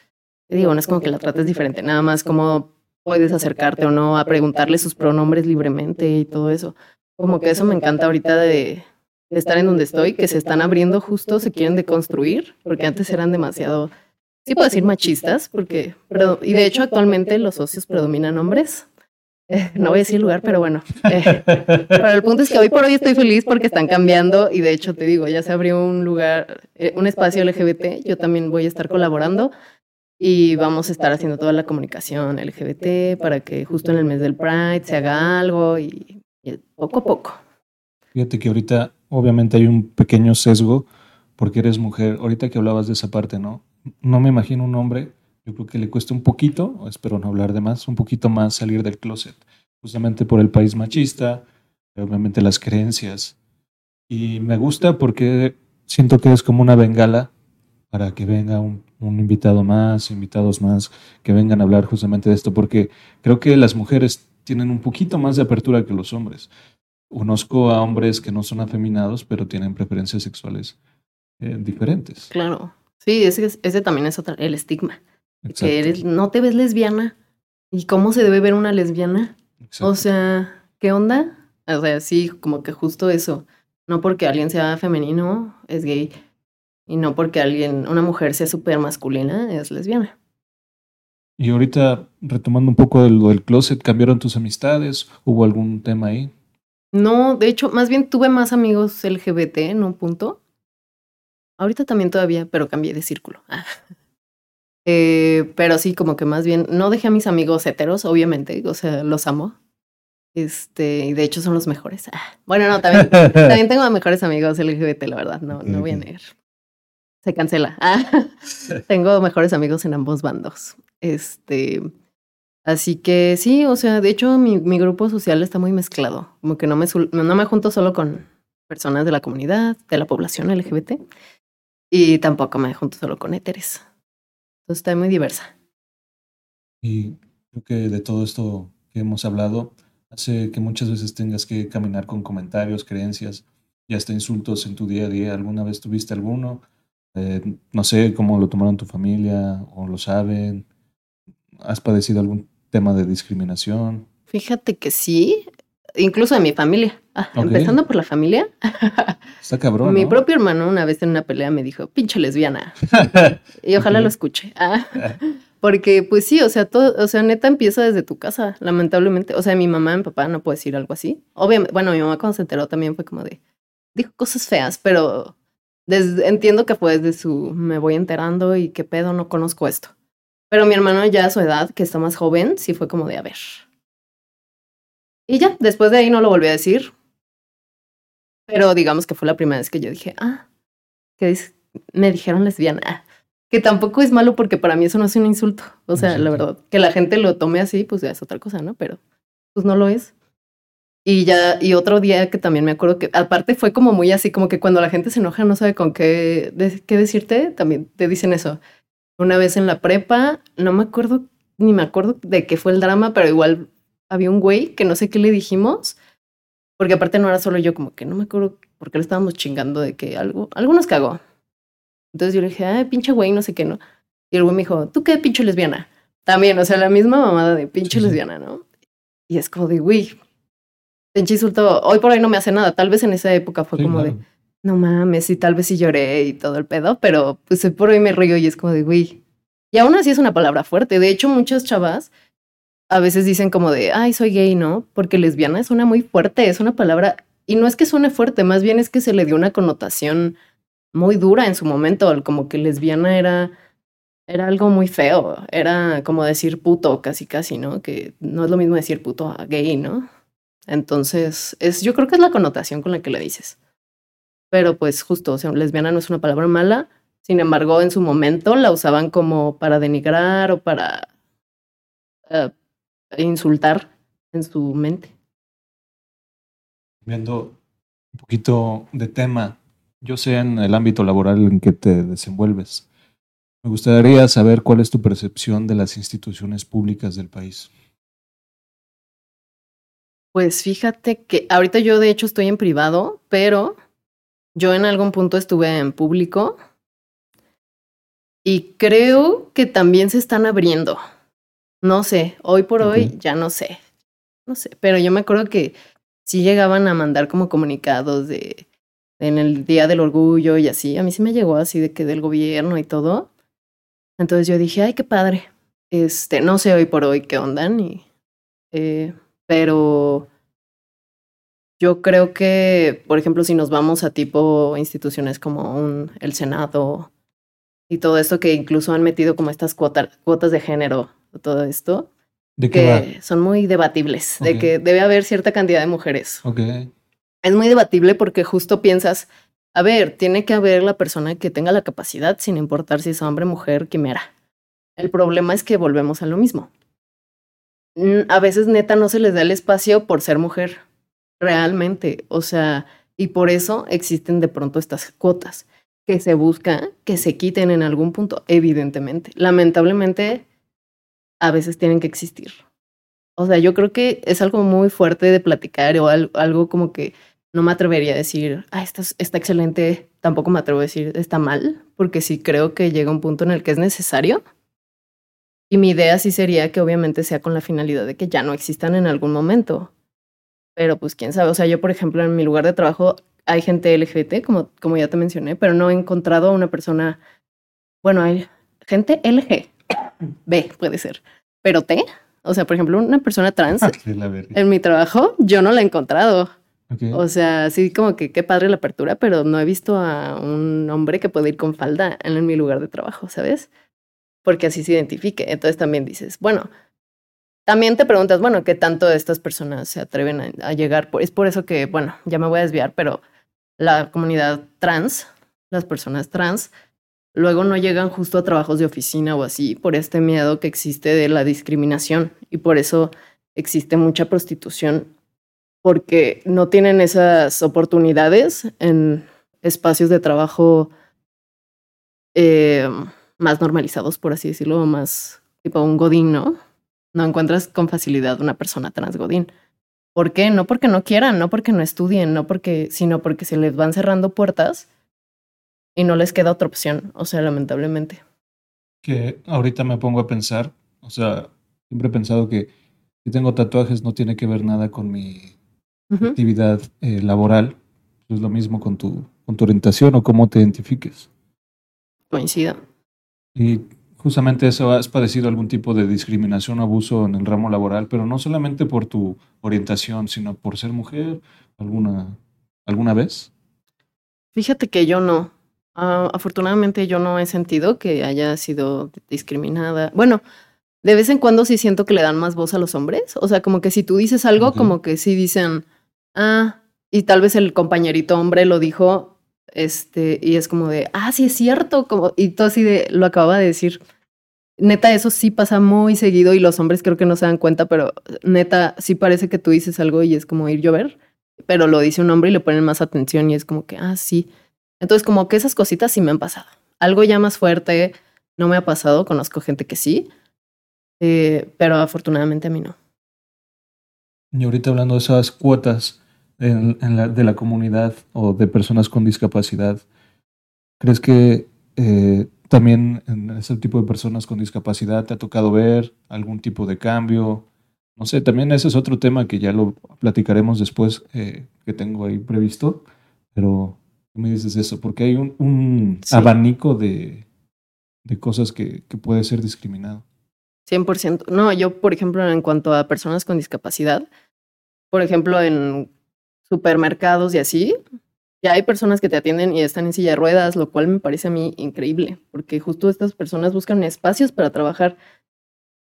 digo, no es como que la trates diferente, nada más como puedes acercarte o no a preguntarle sus pronombres libremente y todo eso. Como que eso me encanta ahorita de, estar en donde estoy, que se están abriendo justo, se quieren deconstruir, porque antes eran demasiado, sí puedo decir machistas, porque, y de hecho actualmente los socios predominan hombres. Eh, no voy a decir lugar, pero bueno. Eh, pero el punto es que hoy por hoy estoy feliz porque están cambiando y de hecho te digo, ya se abrió un lugar, eh, un espacio LGBT, yo también voy a estar colaborando y vamos a estar haciendo toda la comunicación LGBT para que justo en el mes del Pride se haga algo y, poco a poco. Fíjate que ahorita obviamente hay un pequeño sesgo porque eres mujer. Ahorita que hablabas de esa parte, ¿no? No me imagino un hombre, yo creo que le cuesta un poquito, espero no hablar de más, un poquito más salir del closet, justamente por el país machista, obviamente las creencias. Y me gusta porque siento que es como una bengala para que venga un, invitado más, invitados más, que vengan a hablar justamente de esto, porque creo que las mujeres tienen un poquito más de apertura que los hombres. Conozco a hombres que no son afeminados, pero tienen preferencias sexuales eh, diferentes. Claro. Sí, ese, ese también es otra, el estigma. Que eres, no te ves lesbiana. ¿Y cómo se debe ver una lesbiana? O sea, ¿qué onda? O sea, sí, como que justo eso. No porque alguien sea femenino, es gay y no porque alguien, una mujer sea súper masculina, es lesbiana. Y ahorita, retomando un poco del, del closet, ¿cambiaron tus amistades? ¿Hubo algún tema ahí? No, de hecho, más bien tuve más amigos LGBT en un punto. Ahorita también todavía, pero cambié de círculo. eh, pero sí, como que más bien, no dejé a mis amigos heteros, obviamente, o sea, los amo. Este, y de hecho son los mejores. Bueno, no, también, también tengo mejores amigos LGBT, la verdad, no, no voy a negar se cancela. Ah, tengo mejores amigos en ambos bandos. Este, Así que sí, o sea, de hecho mi, mi grupo social está muy mezclado, como que no me, no me junto solo con personas de la comunidad, de la población LGBT, y tampoco me junto solo con éteres. Entonces está muy diversa. Y creo que de todo esto que hemos hablado hace que muchas veces tengas que caminar con comentarios, creencias y hasta insultos en tu día a día. ¿Alguna vez tuviste alguno? Eh, no sé cómo lo tomaron tu familia o lo saben. ¿Has padecido algún tema de discriminación? Fíjate que sí, incluso de mi familia. Ah. Empezando por la familia. Está cabrón. mi ¿no? propio hermano una vez en una pelea me dijo, pinche lesbiana. Y ojalá lo escuche. Ah, porque pues sí, o sea, todo, o sea, neta empieza desde tu casa, lamentablemente. O sea, mi mamá, mi papá no puede decir algo así. Obviamente, bueno, mi mamá cuando se enteró también fue como de, dijo cosas feas, pero desde- entiendo que fue desde su, me voy enterando y qué pedo, no conozco esto. Pero mi hermano ya a su edad, que está más joven, sí fue como de, a ver. Y ya, después de ahí no lo volví a decir. Pero digamos que fue la primera vez que yo dije, ah, que me dijeron lesbiana. Ah, Que tampoco es malo porque para mí eso no es un insulto. O sea, la verdad, que la gente lo tome así, pues ya es otra cosa, ¿no? Pero pues no lo es. Y ya, y otro día que también me acuerdo que, aparte fue como muy así, como que cuando la gente se enoja no sabe con qué, de- qué decirte, también te dicen eso. Una vez en la prepa, no me acuerdo, ni me acuerdo de qué fue el drama, pero igual había un güey que no sé qué le dijimos, porque aparte no era solo yo, como que no me acuerdo por qué le estábamos chingando de que algo, algo nos cagó. Entonces yo le dije, ay, pinche güey, no sé qué, ¿no? Y el güey me dijo, ¿tú qué pinche lesbiana? También, o sea, la misma mamada de pinche Sí, lesbiana, ¿no? Y es como de, güey, pinche insulto, hoy por hoy no me hace nada. Tal vez en esa época fue Sí, como claro. de, no mames, y tal vez sí lloré y todo el pedo, pero pues hoy por hoy me río y es como de, güey. Y aún así es una palabra fuerte. De hecho, muchas chavas a veces dicen como de, ay, soy gay, ¿no? Porque lesbiana suena muy fuerte, es una palabra, y no es que suene fuerte, más bien es que se le dio una connotación muy dura en su momento, como que lesbiana era, era algo muy feo, era como decir puto, casi casi, ¿no? Que no es lo mismo decir puto a gay, ¿no? Entonces, es, yo creo que es la connotación con la que le dices. Pero pues justo, o sea, lesbiana no es una palabra mala, sin embargo, en su momento la usaban como para denigrar o para eh, insultar en su mente. Cambiando un poquito de tema, yo sé en el ámbito laboral en que te desenvuelves. Me gustaría saber cuál es tu percepción de las instituciones públicas del país. Pues fíjate que ahorita yo de hecho estoy en privado, pero yo en algún punto estuve en público y creo que también se están abriendo. No sé, hoy por hoy ya no sé. No sé, pero yo me acuerdo que sí llegaban a mandar como comunicados de en el Día del Orgullo y así. A mí sí me llegó así de que del gobierno y todo. Entonces yo dije, ay, qué padre. Este, no sé hoy por hoy qué onda ni eh, pero yo creo que, por ejemplo, si nos vamos a tipo instituciones como un, el Senado y todo esto que incluso han metido como estas cuota- cuotas de género, todo esto, ¿De qué va? que son muy debatibles, de que debe haber cierta cantidad de mujeres. Ok. Es muy debatible porque justo piensas, a ver, tiene que haber la persona que tenga la capacidad, sin importar si es hombre, mujer, quimera. El problema es que volvemos a lo mismo. Mm, A veces neta no se les da el espacio por ser mujer, realmente. O sea, y por eso existen de pronto estas cuotas que se busca que se quiten en algún punto, evidentemente. Lamentablemente, a veces tienen que existir. O sea, yo creo que es algo muy fuerte de platicar o al- algo como que no me atrevería a decir, ah, esto es- está excelente, tampoco me atrevo a decir, está mal, porque sí creo que llega un punto en el que es necesario. Y mi idea sí sería que obviamente sea con la finalidad de que ya no existan en algún momento. Pero pues quién sabe, o sea, yo por ejemplo en mi lugar de trabajo hay gente LGBT, como, como ya te mencioné, pero no he encontrado a una persona, bueno, hay gente LG, B puede ser, pero T, o sea, por ejemplo, una persona trans verga. en mi trabajo, yo no la he encontrado. Ok. O sea, sí, como que qué padre la apertura, pero no he visto a un hombre que pueda ir con falda en mi lugar de trabajo, ¿sabes? Porque así se identifique. Entonces también dices, bueno, también te preguntas, bueno, ¿qué tanto estas personas se atreven a, a llegar? Es por eso que, bueno, ya me voy a desviar, pero la comunidad trans, las personas trans, luego no llegan justo a trabajos de oficina o así por este miedo que existe de la discriminación y por eso existe mucha prostitución porque no tienen esas oportunidades en espacios de trabajo eh, más normalizados, por así decirlo, más tipo un godín, ¿no? No encuentras con facilidad una persona trans godín. ¿Por qué? No porque no quieran, no porque no estudien, no porque, sino porque se les van cerrando puertas y no les queda otra opción, o sea, lamentablemente. Que ahorita me pongo a pensar, o sea, siempre he pensado que si tengo tatuajes no tiene que ver nada con mi actividad eh, laboral. Es lo mismo con tu, con tu orientación o cómo te identifiques. Coincido. Y justamente eso, ¿has padecido algún tipo de discriminación o abuso en el ramo laboral, pero no solamente por tu orientación, sino por ser mujer alguna, alguna vez? Fíjate que yo no. Ah, afortunadamente yo no he sentido que haya sido discriminada. Bueno, de vez en cuando sí siento que le dan más voz a los hombres. O sea, como que si tú dices algo, como que sí dicen, ah, y tal vez el compañerito hombre lo dijo, este, y es como de, ah, sí es cierto, como, y todo así de, lo acababa de decir. Neta, eso sí pasa muy seguido y los hombres creo que no se dan cuenta, pero neta, sí parece que tú dices algo y es como ir llover, pero lo dice un hombre y le ponen más atención y es como que, ah, sí. Entonces, como que esas cositas sí me han pasado. Algo ya más fuerte no me ha pasado, conozco gente que sí, eh, pero afortunadamente a mí no. Y ahorita hablando de esas cuotas de la comunidad o de personas con discapacidad, ¿crees que eh, también en ese tipo de personas con discapacidad te ha tocado ver algún tipo de cambio? No sé, también ese es otro tema que ya lo platicaremos después, eh, que tengo ahí previsto, pero ¿qué me dices eso? Porque hay un, un abanico de, de cosas que, que puede ser discriminado. 100%. No, yo, por ejemplo, en cuanto a personas con discapacidad, por ejemplo, en supermercados y así, ya hay personas que te atienden y están en silla de ruedas, lo cual me parece a mí increíble, porque justo estas personas buscan espacios para trabajar.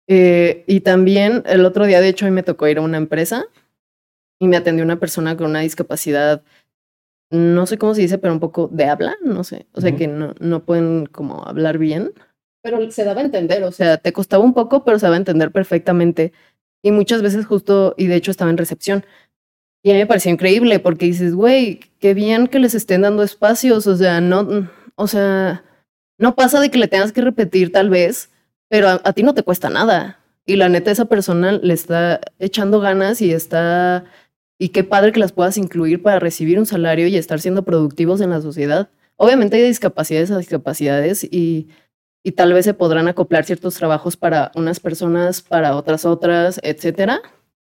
Eh, y también el otro día, de hecho, a mí me tocó ir a una empresa y me atendió una persona con una discapacidad, no sé cómo se dice, pero un poco de habla, no sé, o sea, que no, no pueden como hablar bien pero se daba a entender, o sea, te costaba un poco, pero se daba a entender perfectamente. Y muchas veces justo, y de hecho estaba en recepción. Y a mí me pareció increíble porque dices, güey, qué bien que les estén dando espacios, o sea, no, o sea, no pasa de que le tengas que repetir tal vez, pero a, ti no te cuesta nada. Y la neta, esa persona le está echando ganas y está, y qué padre que las puedas incluir para recibir un salario y estar siendo productivos en la sociedad. Obviamente hay discapacidades a discapacidades y y tal vez se podrán acoplar ciertos trabajos para unas personas, para otras otras, etcétera.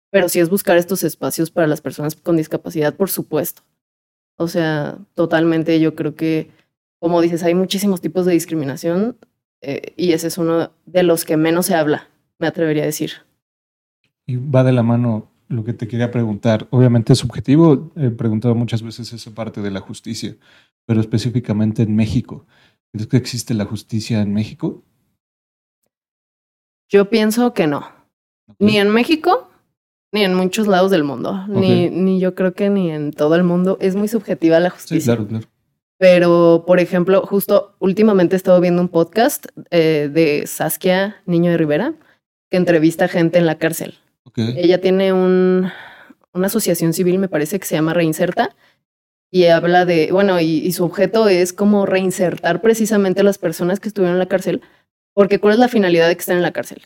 Pero sí es buscar estos espacios para las personas con discapacidad, por supuesto. O sea, totalmente yo creo que, como dices, hay muchísimos tipos de discriminación eh, y ese es uno de los que menos se habla, me atrevería a decir. Y va de la mano lo que te quería preguntar. Obviamente es subjetivo, he preguntado muchas veces esa parte de la justicia, pero específicamente en México. ¿Crees que existe la justicia en México? Yo pienso que no. Ni en México, ni en muchos lados del mundo. Ni, ni yo creo que ni en todo el mundo. Es muy subjetiva la justicia. Sí, claro, claro. Pero, por ejemplo, justo últimamente he estado viendo un podcast eh, de Saskia Niño de Rivera que entrevista gente en la cárcel. Ella tiene un, una asociación civil, me parece, que se llama Reinserta, y habla de, bueno, y, su objeto es como reinsertar precisamente a las personas que estuvieron en la cárcel, porque ¿cuál es la finalidad de que estén en la cárcel?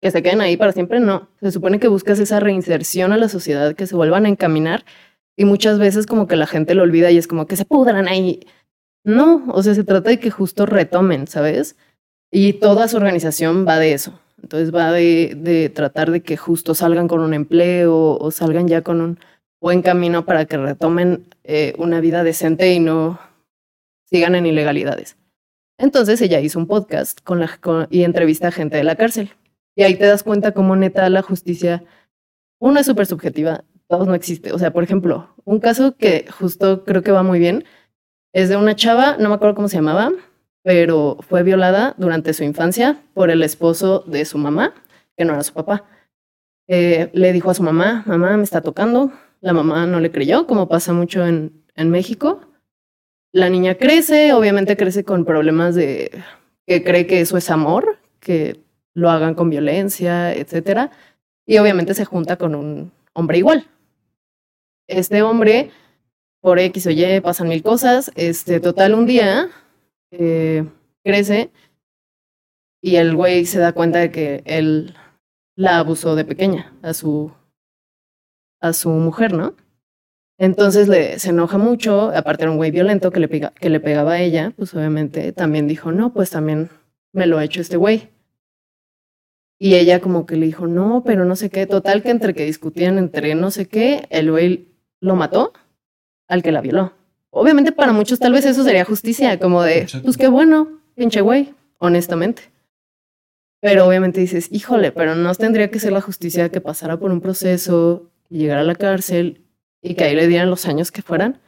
Que se queden ahí para siempre, no. Se supone que buscas esa reinserción a la sociedad, que se vuelvan a encaminar, y muchas veces como que la gente lo olvida y es como que se pudran ahí. No, o sea, se trata de que justo retomen, ¿sabes? Y toda su organización va de eso. Entonces va de, tratar de que justo salgan con un empleo o salgan ya con un buen camino para que retomen eh, una vida decente y no sigan en ilegalidades. Entonces ella hizo un podcast con y entrevista a gente de la cárcel. Y ahí te das cuenta cómo neta la justicia, uno es súper subjetiva, dos no existe. O sea, por ejemplo, un caso que justo creo que va muy bien es de una chava, no me acuerdo cómo se llamaba, pero fue violada durante su infancia por el esposo de su mamá, que no era su papá. Eh, le dijo a su mamá, mamá, me está tocando, la mamá no le creyó, como pasa mucho en, en México. la niña crece, obviamente crece con problemas de que cree que eso es amor, que lo hagan con violencia, etcétera, y obviamente se junta con un hombre igual. Este hombre, por X o Y, pasan mil cosas, este, total, un día eh, crece y el güey se da cuenta de que él la abusó de pequeña a su, a su mujer, ¿no? Entonces le, se enoja mucho, aparte era un güey violento que le, pega, que le pegaba a ella, pues obviamente también dijo, no, pues también me lo ha hecho este güey. Y ella como que le dijo, no, pero no sé qué, total que entre que discutían entre no sé qué, el güey lo mató al que la violó. Obviamente para muchos tal vez eso sería justicia, como de, pues qué bueno, pinche güey, honestamente. Pero obviamente dices, híjole, pero no tendría que ser la justicia que pasara por un proceso, y llegara a la cárcel y que ahí le dieran los años que fueran.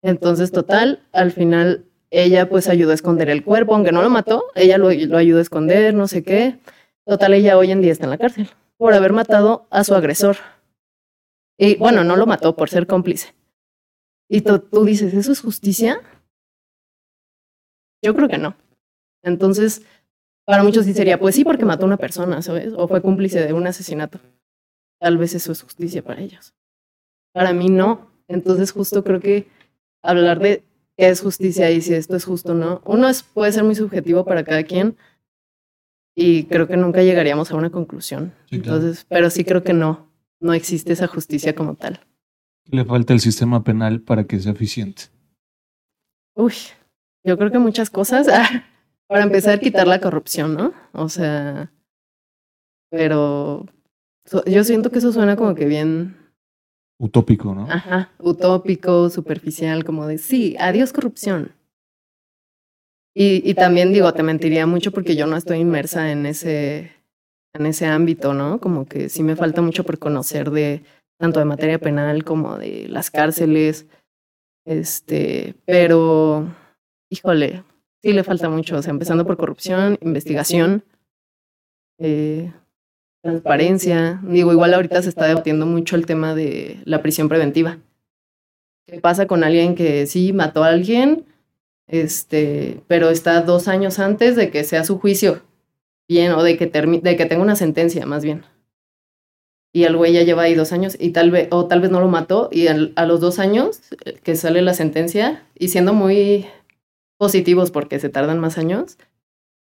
Entonces, total, al final ella pues ayudó a esconder el cuerpo, aunque no lo mató, ella lo, lo ayudó a esconder, no sé qué. Total, ella hoy en día está en la cárcel por haber matado a su agresor. Y bueno, no lo mató por ser cómplice. Y tú, tú dices, ¿eso es justicia? Yo creo que no. Entonces, para muchos sí sería, pues sí, porque mató a una persona, ¿sabes? O fue cómplice de un asesinato. Tal vez eso es justicia para ellos. Para mí no. Entonces justo creo que hablar de qué es justicia y si esto es justo o no, uno es, puede ser muy subjetivo para cada quien y creo que nunca llegaríamos a una conclusión. Entonces, pero sí creo que no, no existe esa justicia como tal. Le falta el sistema penal para que sea eficiente. Uy, yo creo que muchas cosas. Para empezar, quitar la corrupción, ¿no? O sea, pero yo siento que eso suena como que bien... Utópico, ¿no? Ajá, utópico, superficial, como de, sí, adiós corrupción. Y, y también digo, te mentiría mucho porque yo no estoy inmersa en ese, en ese ámbito, ¿no? Como que sí me falta mucho por conocer de tanto de materia penal como de las cárceles. Este, pero, híjole, sí le falta mucho, o sea, empezando por corrupción, investigación, eh, transparencia. Digo, igual ahorita se está debatiendo mucho el tema de la prisión preventiva. ¿Qué pasa con alguien que sí mató a alguien, este, pero está dos años antes de que sea su juicio bien o de que, de que tenga una sentencia, más bien? Y el güey ya lleva ahí dos años y tal vez, o tal vez no lo mató y a los dos años eh, que sale la sentencia y siendo muy positivos porque se tardan más años.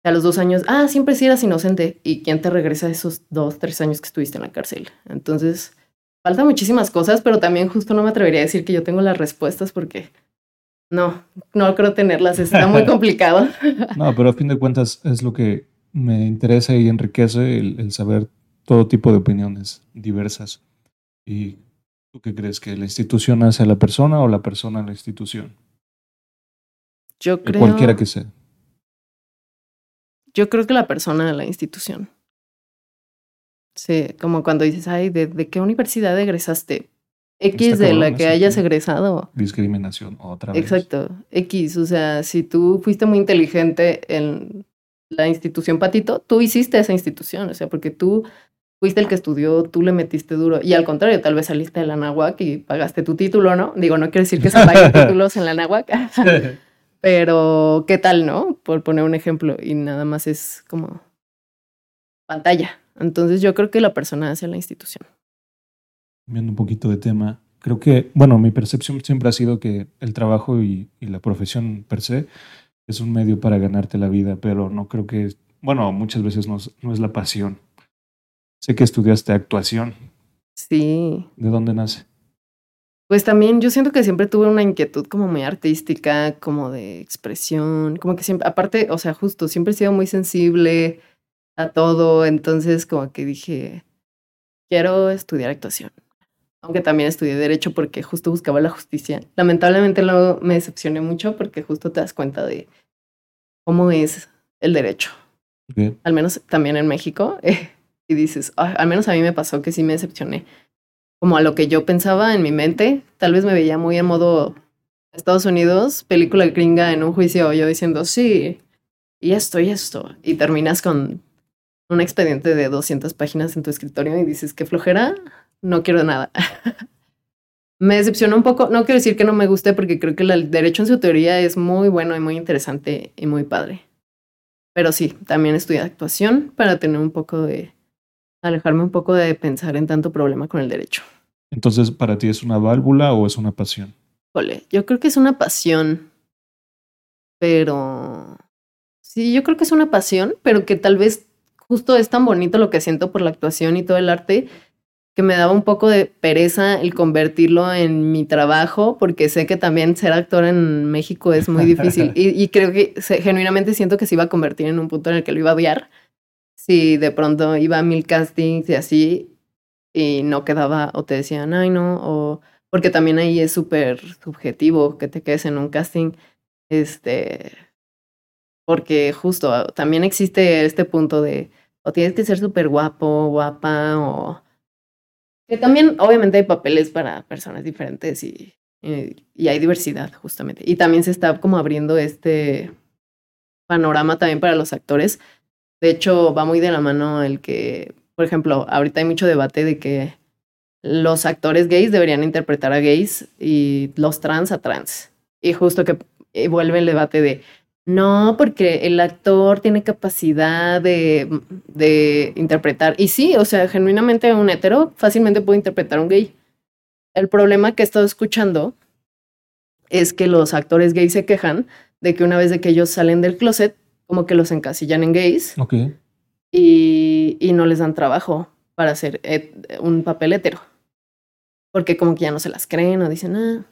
A los dos años, ah, siempre sí eras inocente. ¿Y quién te regresa esos dos, tres años que estuviste en la cárcel? Entonces, faltan muchísimas cosas, pero también justo no me atrevería a decir que yo tengo las respuestas porque no, no creo tenerlas. Está muy complicado. no, pero a fin de cuentas es lo que me interesa y enriquece el, el saber todo tipo de opiniones diversas. ¿Y tú qué crees? ¿Que la institución hace a la persona o la persona a la institución? Yo creo. Cualquiera que sea. Yo creo que la persona de la institución. Sí, como cuando dices, ay, ¿de, qué universidad egresaste? X de la que hayas egresado. Discriminación, otra vez. Exacto, X. O sea, si tú fuiste muy inteligente en la institución Patito, tú hiciste esa institución, o sea, porque tú fuiste el que estudió, tú le metiste duro. Y al contrario, tal vez saliste de la Nahuac y pagaste tu título, ¿no? Digo, no quiero decir que se paguen títulos en la Nahuac. Pero, ¿qué tal, no? Por poner un ejemplo, y nada más es como pantalla. Entonces, yo creo que la persona hace la institución. Viendo un poquito de tema, creo que, bueno, mi percepción siempre ha sido que el trabajo y, la profesión per se es un medio para ganarte la vida, pero no creo que, bueno, muchas veces no, no es la pasión. Sé que estudiaste actuación. Sí. ¿De dónde nace? Pues también yo siento que siempre tuve una inquietud como muy artística, como de expresión, como que siempre, aparte, o sea, justo, siempre he sido muy sensible a todo, entonces como que dije, quiero estudiar actuación. Aunque también estudié derecho porque justo buscaba la justicia. Lamentablemente luego me decepcioné mucho porque justo te das cuenta de cómo es el derecho. Al menos también en México. y dices, al menos a mí me pasó que sí me decepcioné como a lo que yo pensaba en mi mente. Tal vez me veía muy en modo Estados Unidos, película gringa en un juicio, yo diciendo, sí, y esto y esto. Y terminas con un expediente de 200 páginas en tu escritorio y dices, qué flojera, no quiero nada. me decepcionó un poco. No quiero decir que no me guste porque creo que el derecho en su teoría es muy bueno y muy interesante y muy padre. Pero sí, también estudié actuación para tener un poco de, alejarme un poco de pensar en tanto problema con el derecho. Entonces, ¿para ti es una válvula o es una pasión? Yo creo que es una pasión, pero sí, yo creo que es una pasión, pero que tal vez justo es tan bonito lo que siento por la actuación y todo el arte que me daba un poco de pereza el convertirlo en mi trabajo, porque sé que también ser actor en México es muy difícil y, creo que genuinamente siento que se iba a convertir en un punto en el que lo iba a odiar. Si de pronto iba a mil castings y así y no quedaba o te decían, ay no, o porque también ahí es súper subjetivo que te quedes en un casting, este, porque justo también existe este punto de o tienes que ser súper guapo, guapa, o que también, obviamente, hay papeles para personas diferentes y, y, hay diversidad, justamente. Y también se está como abriendo este panorama también para los actores. De hecho, va muy de la mano el que, por ejemplo, ahorita hay mucho debate de que los actores gays deberían interpretar a gays y los trans a trans. Y justo que vuelve el debate de no, porque el actor tiene capacidad de, de, interpretar. Y sí, o sea, genuinamente un hetero fácilmente puede interpretar a un gay. El problema que he estado escuchando es que los actores gays se quejan de que una vez de que ellos salen del closet, como que los encasillan en gays. Y, y no les dan trabajo para hacer un papel hetero. Porque como que ya no se las creen o dicen, ah.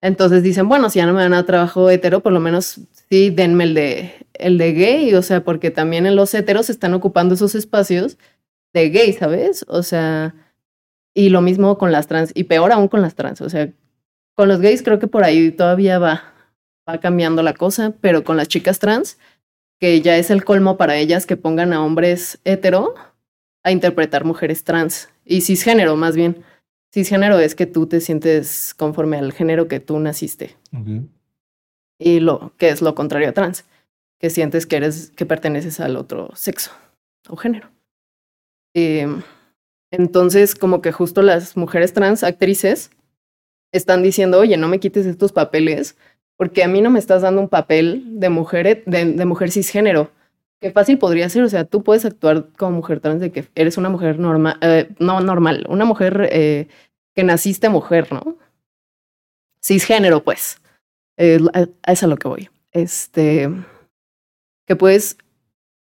Entonces dicen, bueno, si ya no me dan a trabajo hetero, por lo menos sí, denme el de, el de gay, o sea, porque también en los heteros están ocupando esos espacios de gay, ¿sabes? O sea, y lo mismo con las trans, y peor aún con las trans, o sea, con los gays creo que por ahí todavía va, va cambiando la cosa, pero con las chicas trans, que ya es el colmo para ellas que pongan a hombres hetero a interpretar mujeres trans, y cisgénero más bien. Cisgénero es que tú te sientes conforme al género que tú naciste y lo que es lo contrario a trans, que sientes que eres, que perteneces al otro sexo o género. Em, entonces, como que justo las mujeres trans actrices están diciendo, oye, no me quites estos papeles, porque a mí no me estás dando un papel de mujer, de, de mujer cisgénero. Qué fácil podría ser, o sea, tú puedes actuar como mujer trans de que eres una mujer normal, eh, no normal, una mujer eh, que naciste mujer, ¿no? Cisgénero, pues. Eh, a eso es a lo que voy. Este, que puedes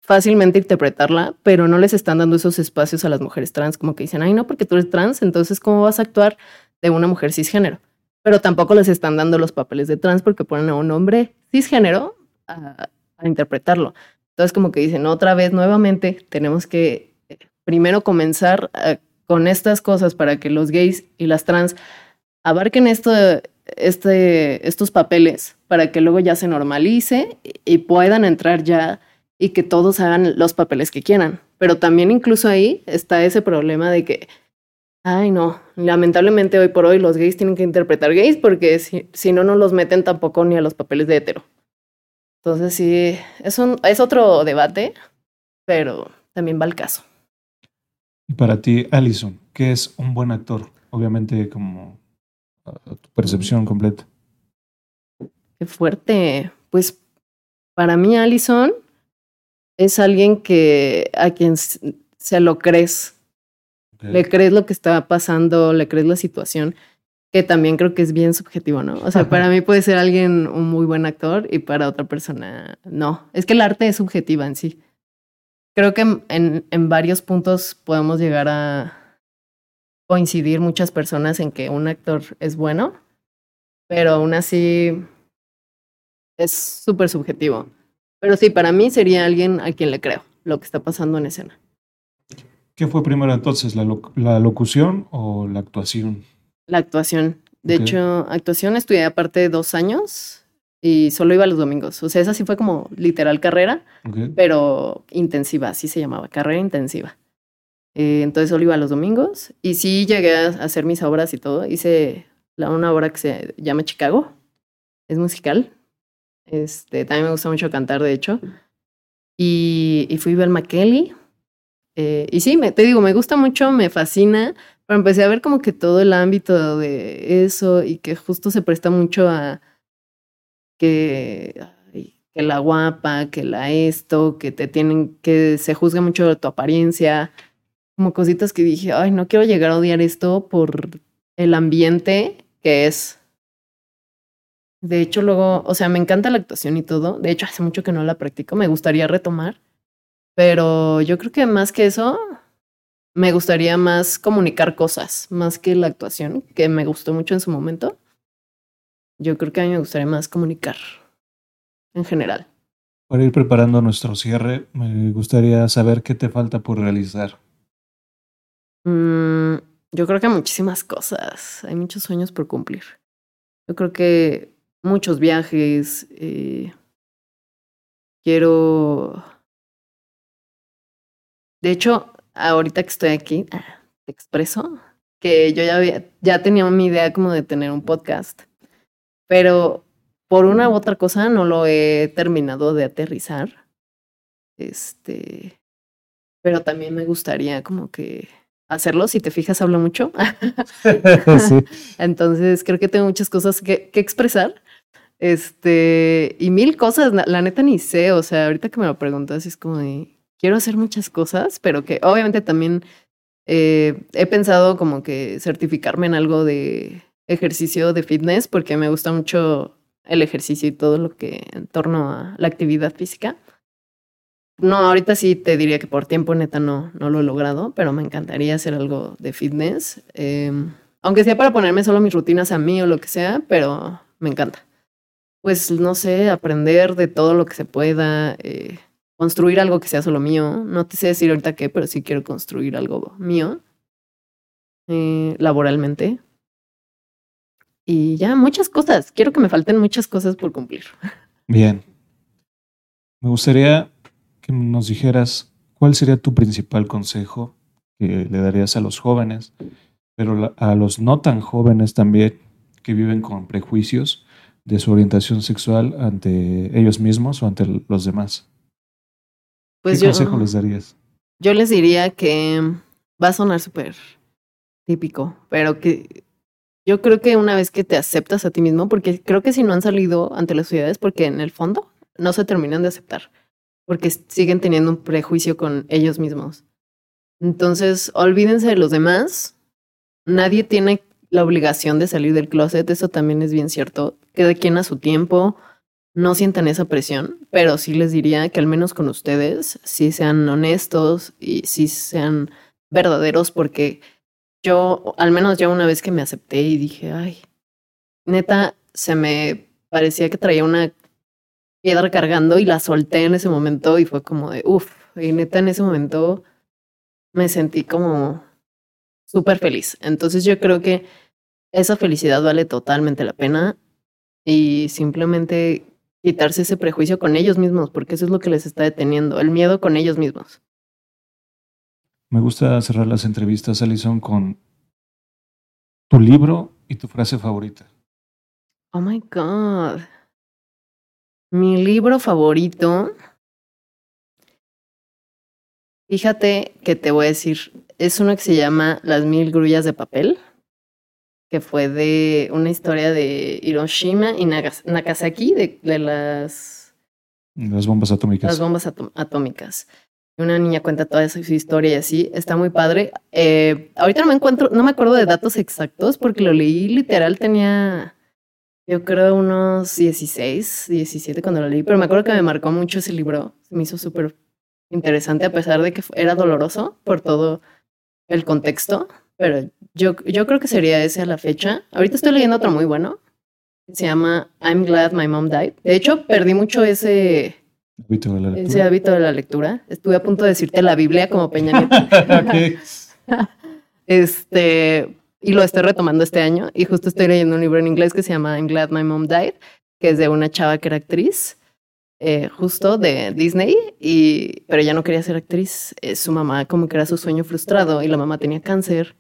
fácilmente interpretarla, pero no les están dando esos espacios a las mujeres trans, como que dicen, ay, no, porque tú eres trans, entonces, ¿cómo vas a actuar de una mujer cisgénero? Pero tampoco les están dando los papeles de trans porque ponen a un hombre cisgénero a, a interpretarlo. Entonces, como que dicen, otra vez, nuevamente, tenemos que eh, primero comenzar eh, con estas cosas para que los gays y las trans abarquen este, estos papeles para que luego ya se normalice y puedan entrar ya y que todos hagan los papeles que quieran. Pero también incluso ahí está ese problema de que, ay no, lamentablemente hoy por hoy los gays tienen que interpretar gays porque si, si no, no los meten tampoco ni a los papeles de hetero. Entonces sí, es, un, es otro debate, pero también va el caso. Y para ti, Allison, ¿qué es un buen actor? Obviamente como tu percepción completa. Qué fuerte. Pues para mí Allison es alguien que a quien se lo crees. Le crees lo que está pasando, le crees la situación, que también creo que es bien subjetivo, ¿no? O sea, para mí puede ser alguien un muy buen actor y para otra persona no. Es que el arte es subjetiva en sí. Creo que en, en varios puntos podemos llegar a, coincidir muchas personas en que un actor es bueno, pero aún así es súper subjetivo. Pero sí, para mí sería alguien a quien le creo lo que está pasando en escena. ¿Qué fue primero entonces, la, la locución o la actuación? La actuación. De hecho, actuación estudié aparte dos años y solo iba los domingos. O sea, esa sí fue como literal carrera, pero intensiva, así se llamaba, carrera intensiva. Eh, entonces solo iba los domingos y sí llegué a hacer mis obras y todo. Hice la, una obra que se llama Chicago, es musical. Este, también me gusta mucho cantar, de hecho. Y, y fui a ver McKelly. Eh, y sí, me, te digo, me gusta mucho, me fascina, Pero empecé a ver como que todo el ámbito de eso y que justo se presta mucho a que, que la guapa, que la esto, que te tienen, que se juzga mucho tu apariencia, como cositas que dije, ay, no quiero llegar a odiar esto por el ambiente que es. De hecho, luego, o sea, me encanta la actuación y todo. De hecho, hace mucho que no la practico, me gustaría retomar. Pero yo creo que más que eso, me gustaría más comunicar cosas, más que la actuación, que me gustó mucho en su momento. Yo creo que a mí me gustaría más comunicar en general. Para ir preparando nuestro cierre, me gustaría saber qué te falta por realizar. Mm, yo creo que muchísimas cosas. Hay muchos sueños por cumplir. Yo creo que muchos viajes. Eh, quiero. De hecho, ahorita que estoy aquí, ah, te expreso que yo ya, había, ya tenía mi idea como de tener un podcast, pero por una u otra cosa no lo he terminado de aterrizar. Este, pero también me gustaría como que hacerlo. Si te fijas, hablo mucho. Entonces creo que tengo muchas cosas que, que, expresar. Este, y mil cosas, la, neta ni sé. O sea, ahorita que me lo preguntas, es como de quiero hacer muchas cosas, pero que obviamente también eh, he pensado como que certificarme en algo de ejercicio de fitness, porque me gusta mucho el ejercicio y todo lo que en torno a la actividad física. No, ahorita sí te diría que por tiempo neta no, no lo he logrado, pero me encantaría hacer algo de fitness. Em, aunque sea para ponerme solo mis rutinas a mí o lo que sea, pero me encanta. Pues no sé, aprender de todo lo que se pueda. Eh, construir algo que sea solo mío. No te sé decir ahorita qué, pero sí quiero construir algo mío eh, laboralmente. Y ya, muchas cosas. Quiero que me falten muchas cosas por cumplir. Bien. Me gustaría que nos dijeras cuál sería tu principal consejo que le darías a los jóvenes, pero a los no tan jóvenes también que viven con prejuicios de su orientación sexual ante ellos mismos o ante los demás. Pues ¿Qué consejo les darías? Yo les diría que va a sonar súper típico, pero que yo creo que una vez que te aceptas a ti mismo, porque creo que si no han salido ante las sociedades, porque en el fondo no se terminan de aceptar, porque siguen teniendo un prejuicio con ellos mismos. Entonces, olvídense de los demás. Nadie tiene la obligación de salir del closet, eso también es bien cierto. Cada quien a su tiempo, no sientan esa presión, pero sí les diría que al menos con ustedes, sí sean honestos y sí sean verdaderos, porque yo, al menos yo una vez que me acepté y dije, ay, neta, se me parecía que traía una piedra cargando y la solté en ese momento y fue como de, uff, y neta en ese momento me sentí como súper feliz. Entonces yo creo que esa felicidad vale totalmente la pena y simplemente quitarse ese prejuicio con ellos mismos, porque eso es lo que les está deteniendo, el miedo con ellos mismos. Me gusta cerrar las entrevistas, Alison, con tu libro y tu frase favorita. Oh my God. Mi libro favorito. Fíjate que te voy a decir, es uno que se llama Las mil grullas de papel que fue de una historia de Hiroshima y Nagasaki, de, de las... Las bombas atómicas. Las bombas atómicas. Una niña cuenta toda su historia y así, está muy padre. Eh, ahorita no me encuentro, no me acuerdo de datos exactos porque lo leí literal, tenía yo creo unos 16, 17 cuando lo leí, pero me acuerdo que me marcó mucho ese libro, me hizo súper interesante a pesar de que era doloroso por todo el contexto, pero yo, yo creo que sería ese a la fecha. Ahorita estoy leyendo otro muy bueno. Se llama I'm Glad My Mom Died. De hecho, perdí mucho ese hábito de la lectura. Ese hábito de la lectura. Estuve a punto de decirte la Biblia como Peña Nieto. este, y lo estoy retomando este año. Y justo estoy leyendo un libro en inglés que se llama I'm Glad My Mom Died, que es de una chava que era actriz. Eh, justo de Disney, y, pero ella no quería ser actriz. Eh, su mamá como que era su sueño frustrado y la mamá tenía cáncer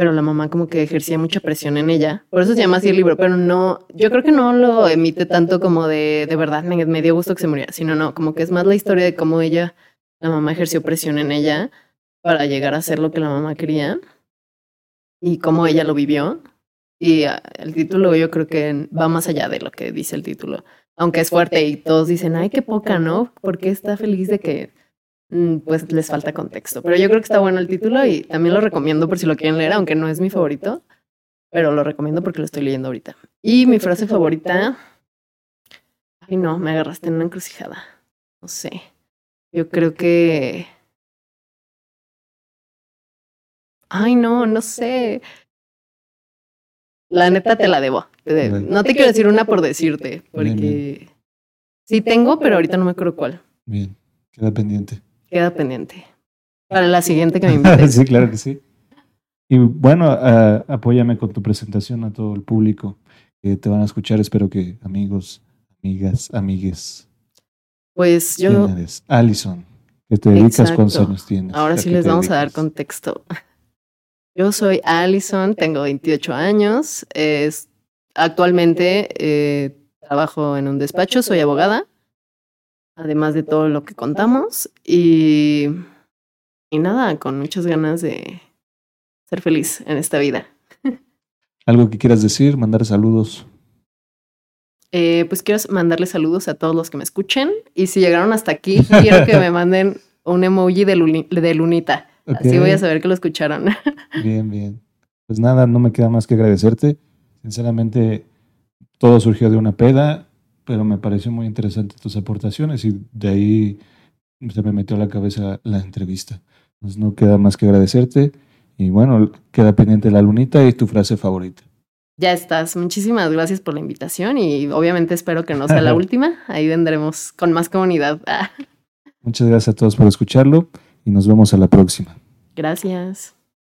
pero la mamá como que ejercía mucha presión en ella. Por eso se llama así el libro, pero no, yo creo que no lo emite tanto como de, de verdad, me, dio gusto que se muriera, sino no, como que es más la historia de cómo ella, la mamá ejerció presión en ella para llegar a hacer lo que la mamá quería. y cómo ella lo vivió. Y ah, el título yo creo que va más allá de lo que dice el título. Aunque es fuerte y todos dicen, ay, qué poca, ¿no? Porque está feliz de que pues les falta contexto. Pero yo creo que está bueno el título y también lo recomiendo por si lo quieren leer, aunque no es mi favorito, pero lo recomiendo porque lo estoy leyendo ahorita. Y mi frase favorita, ay no, me agarraste en una encrucijada. No sé. Yo creo que... Ay, no, no sé. La neta te la debo. No te quiero decir una por decirte, porque sí tengo, pero ahorita no me acuerdo cuál. Bien, queda pendiente. Queda pendiente. Para la siguiente que me invites. sí, claro que sí. Y bueno, apóyame con tu presentación a todo el público que te van a escuchar. Espero que amigos, amigas, amigues. Pues yo. Alison, que te dedicas, ¿cuántos años tienes? Ahora sí les vamos a dar contexto. Yo soy Allison, tengo 28 años. Es, actualmente eh, trabajo en un despacho, soy abogada, además de todo lo que contamos. Y, y nada, con muchas ganas de ser feliz en esta vida. ¿Algo que quieras decir? ¿Mandar saludos? Eh, pues quiero mandarle saludos a todos los que me escuchen. Y si llegaron hasta aquí, quiero que me manden un emoji de, de lunita. Así voy a saber que lo escucharon. Bien, bien. Pues nada, no me queda más que agradecerte. Sinceramente, todo surgió de una peda, pero me pareció muy interesante tus aportaciones y de ahí se me metió a la cabeza la entrevista. Entonces no queda más que agradecerte y bueno, queda pendiente la lunita y tu frase favorita. Ya estás. Muchísimas gracias por la invitación y obviamente espero que no sea la última. Ahí vendremos con más comunidad. Muchas gracias a todos por escucharlo y nos vemos a la próxima. Gracias.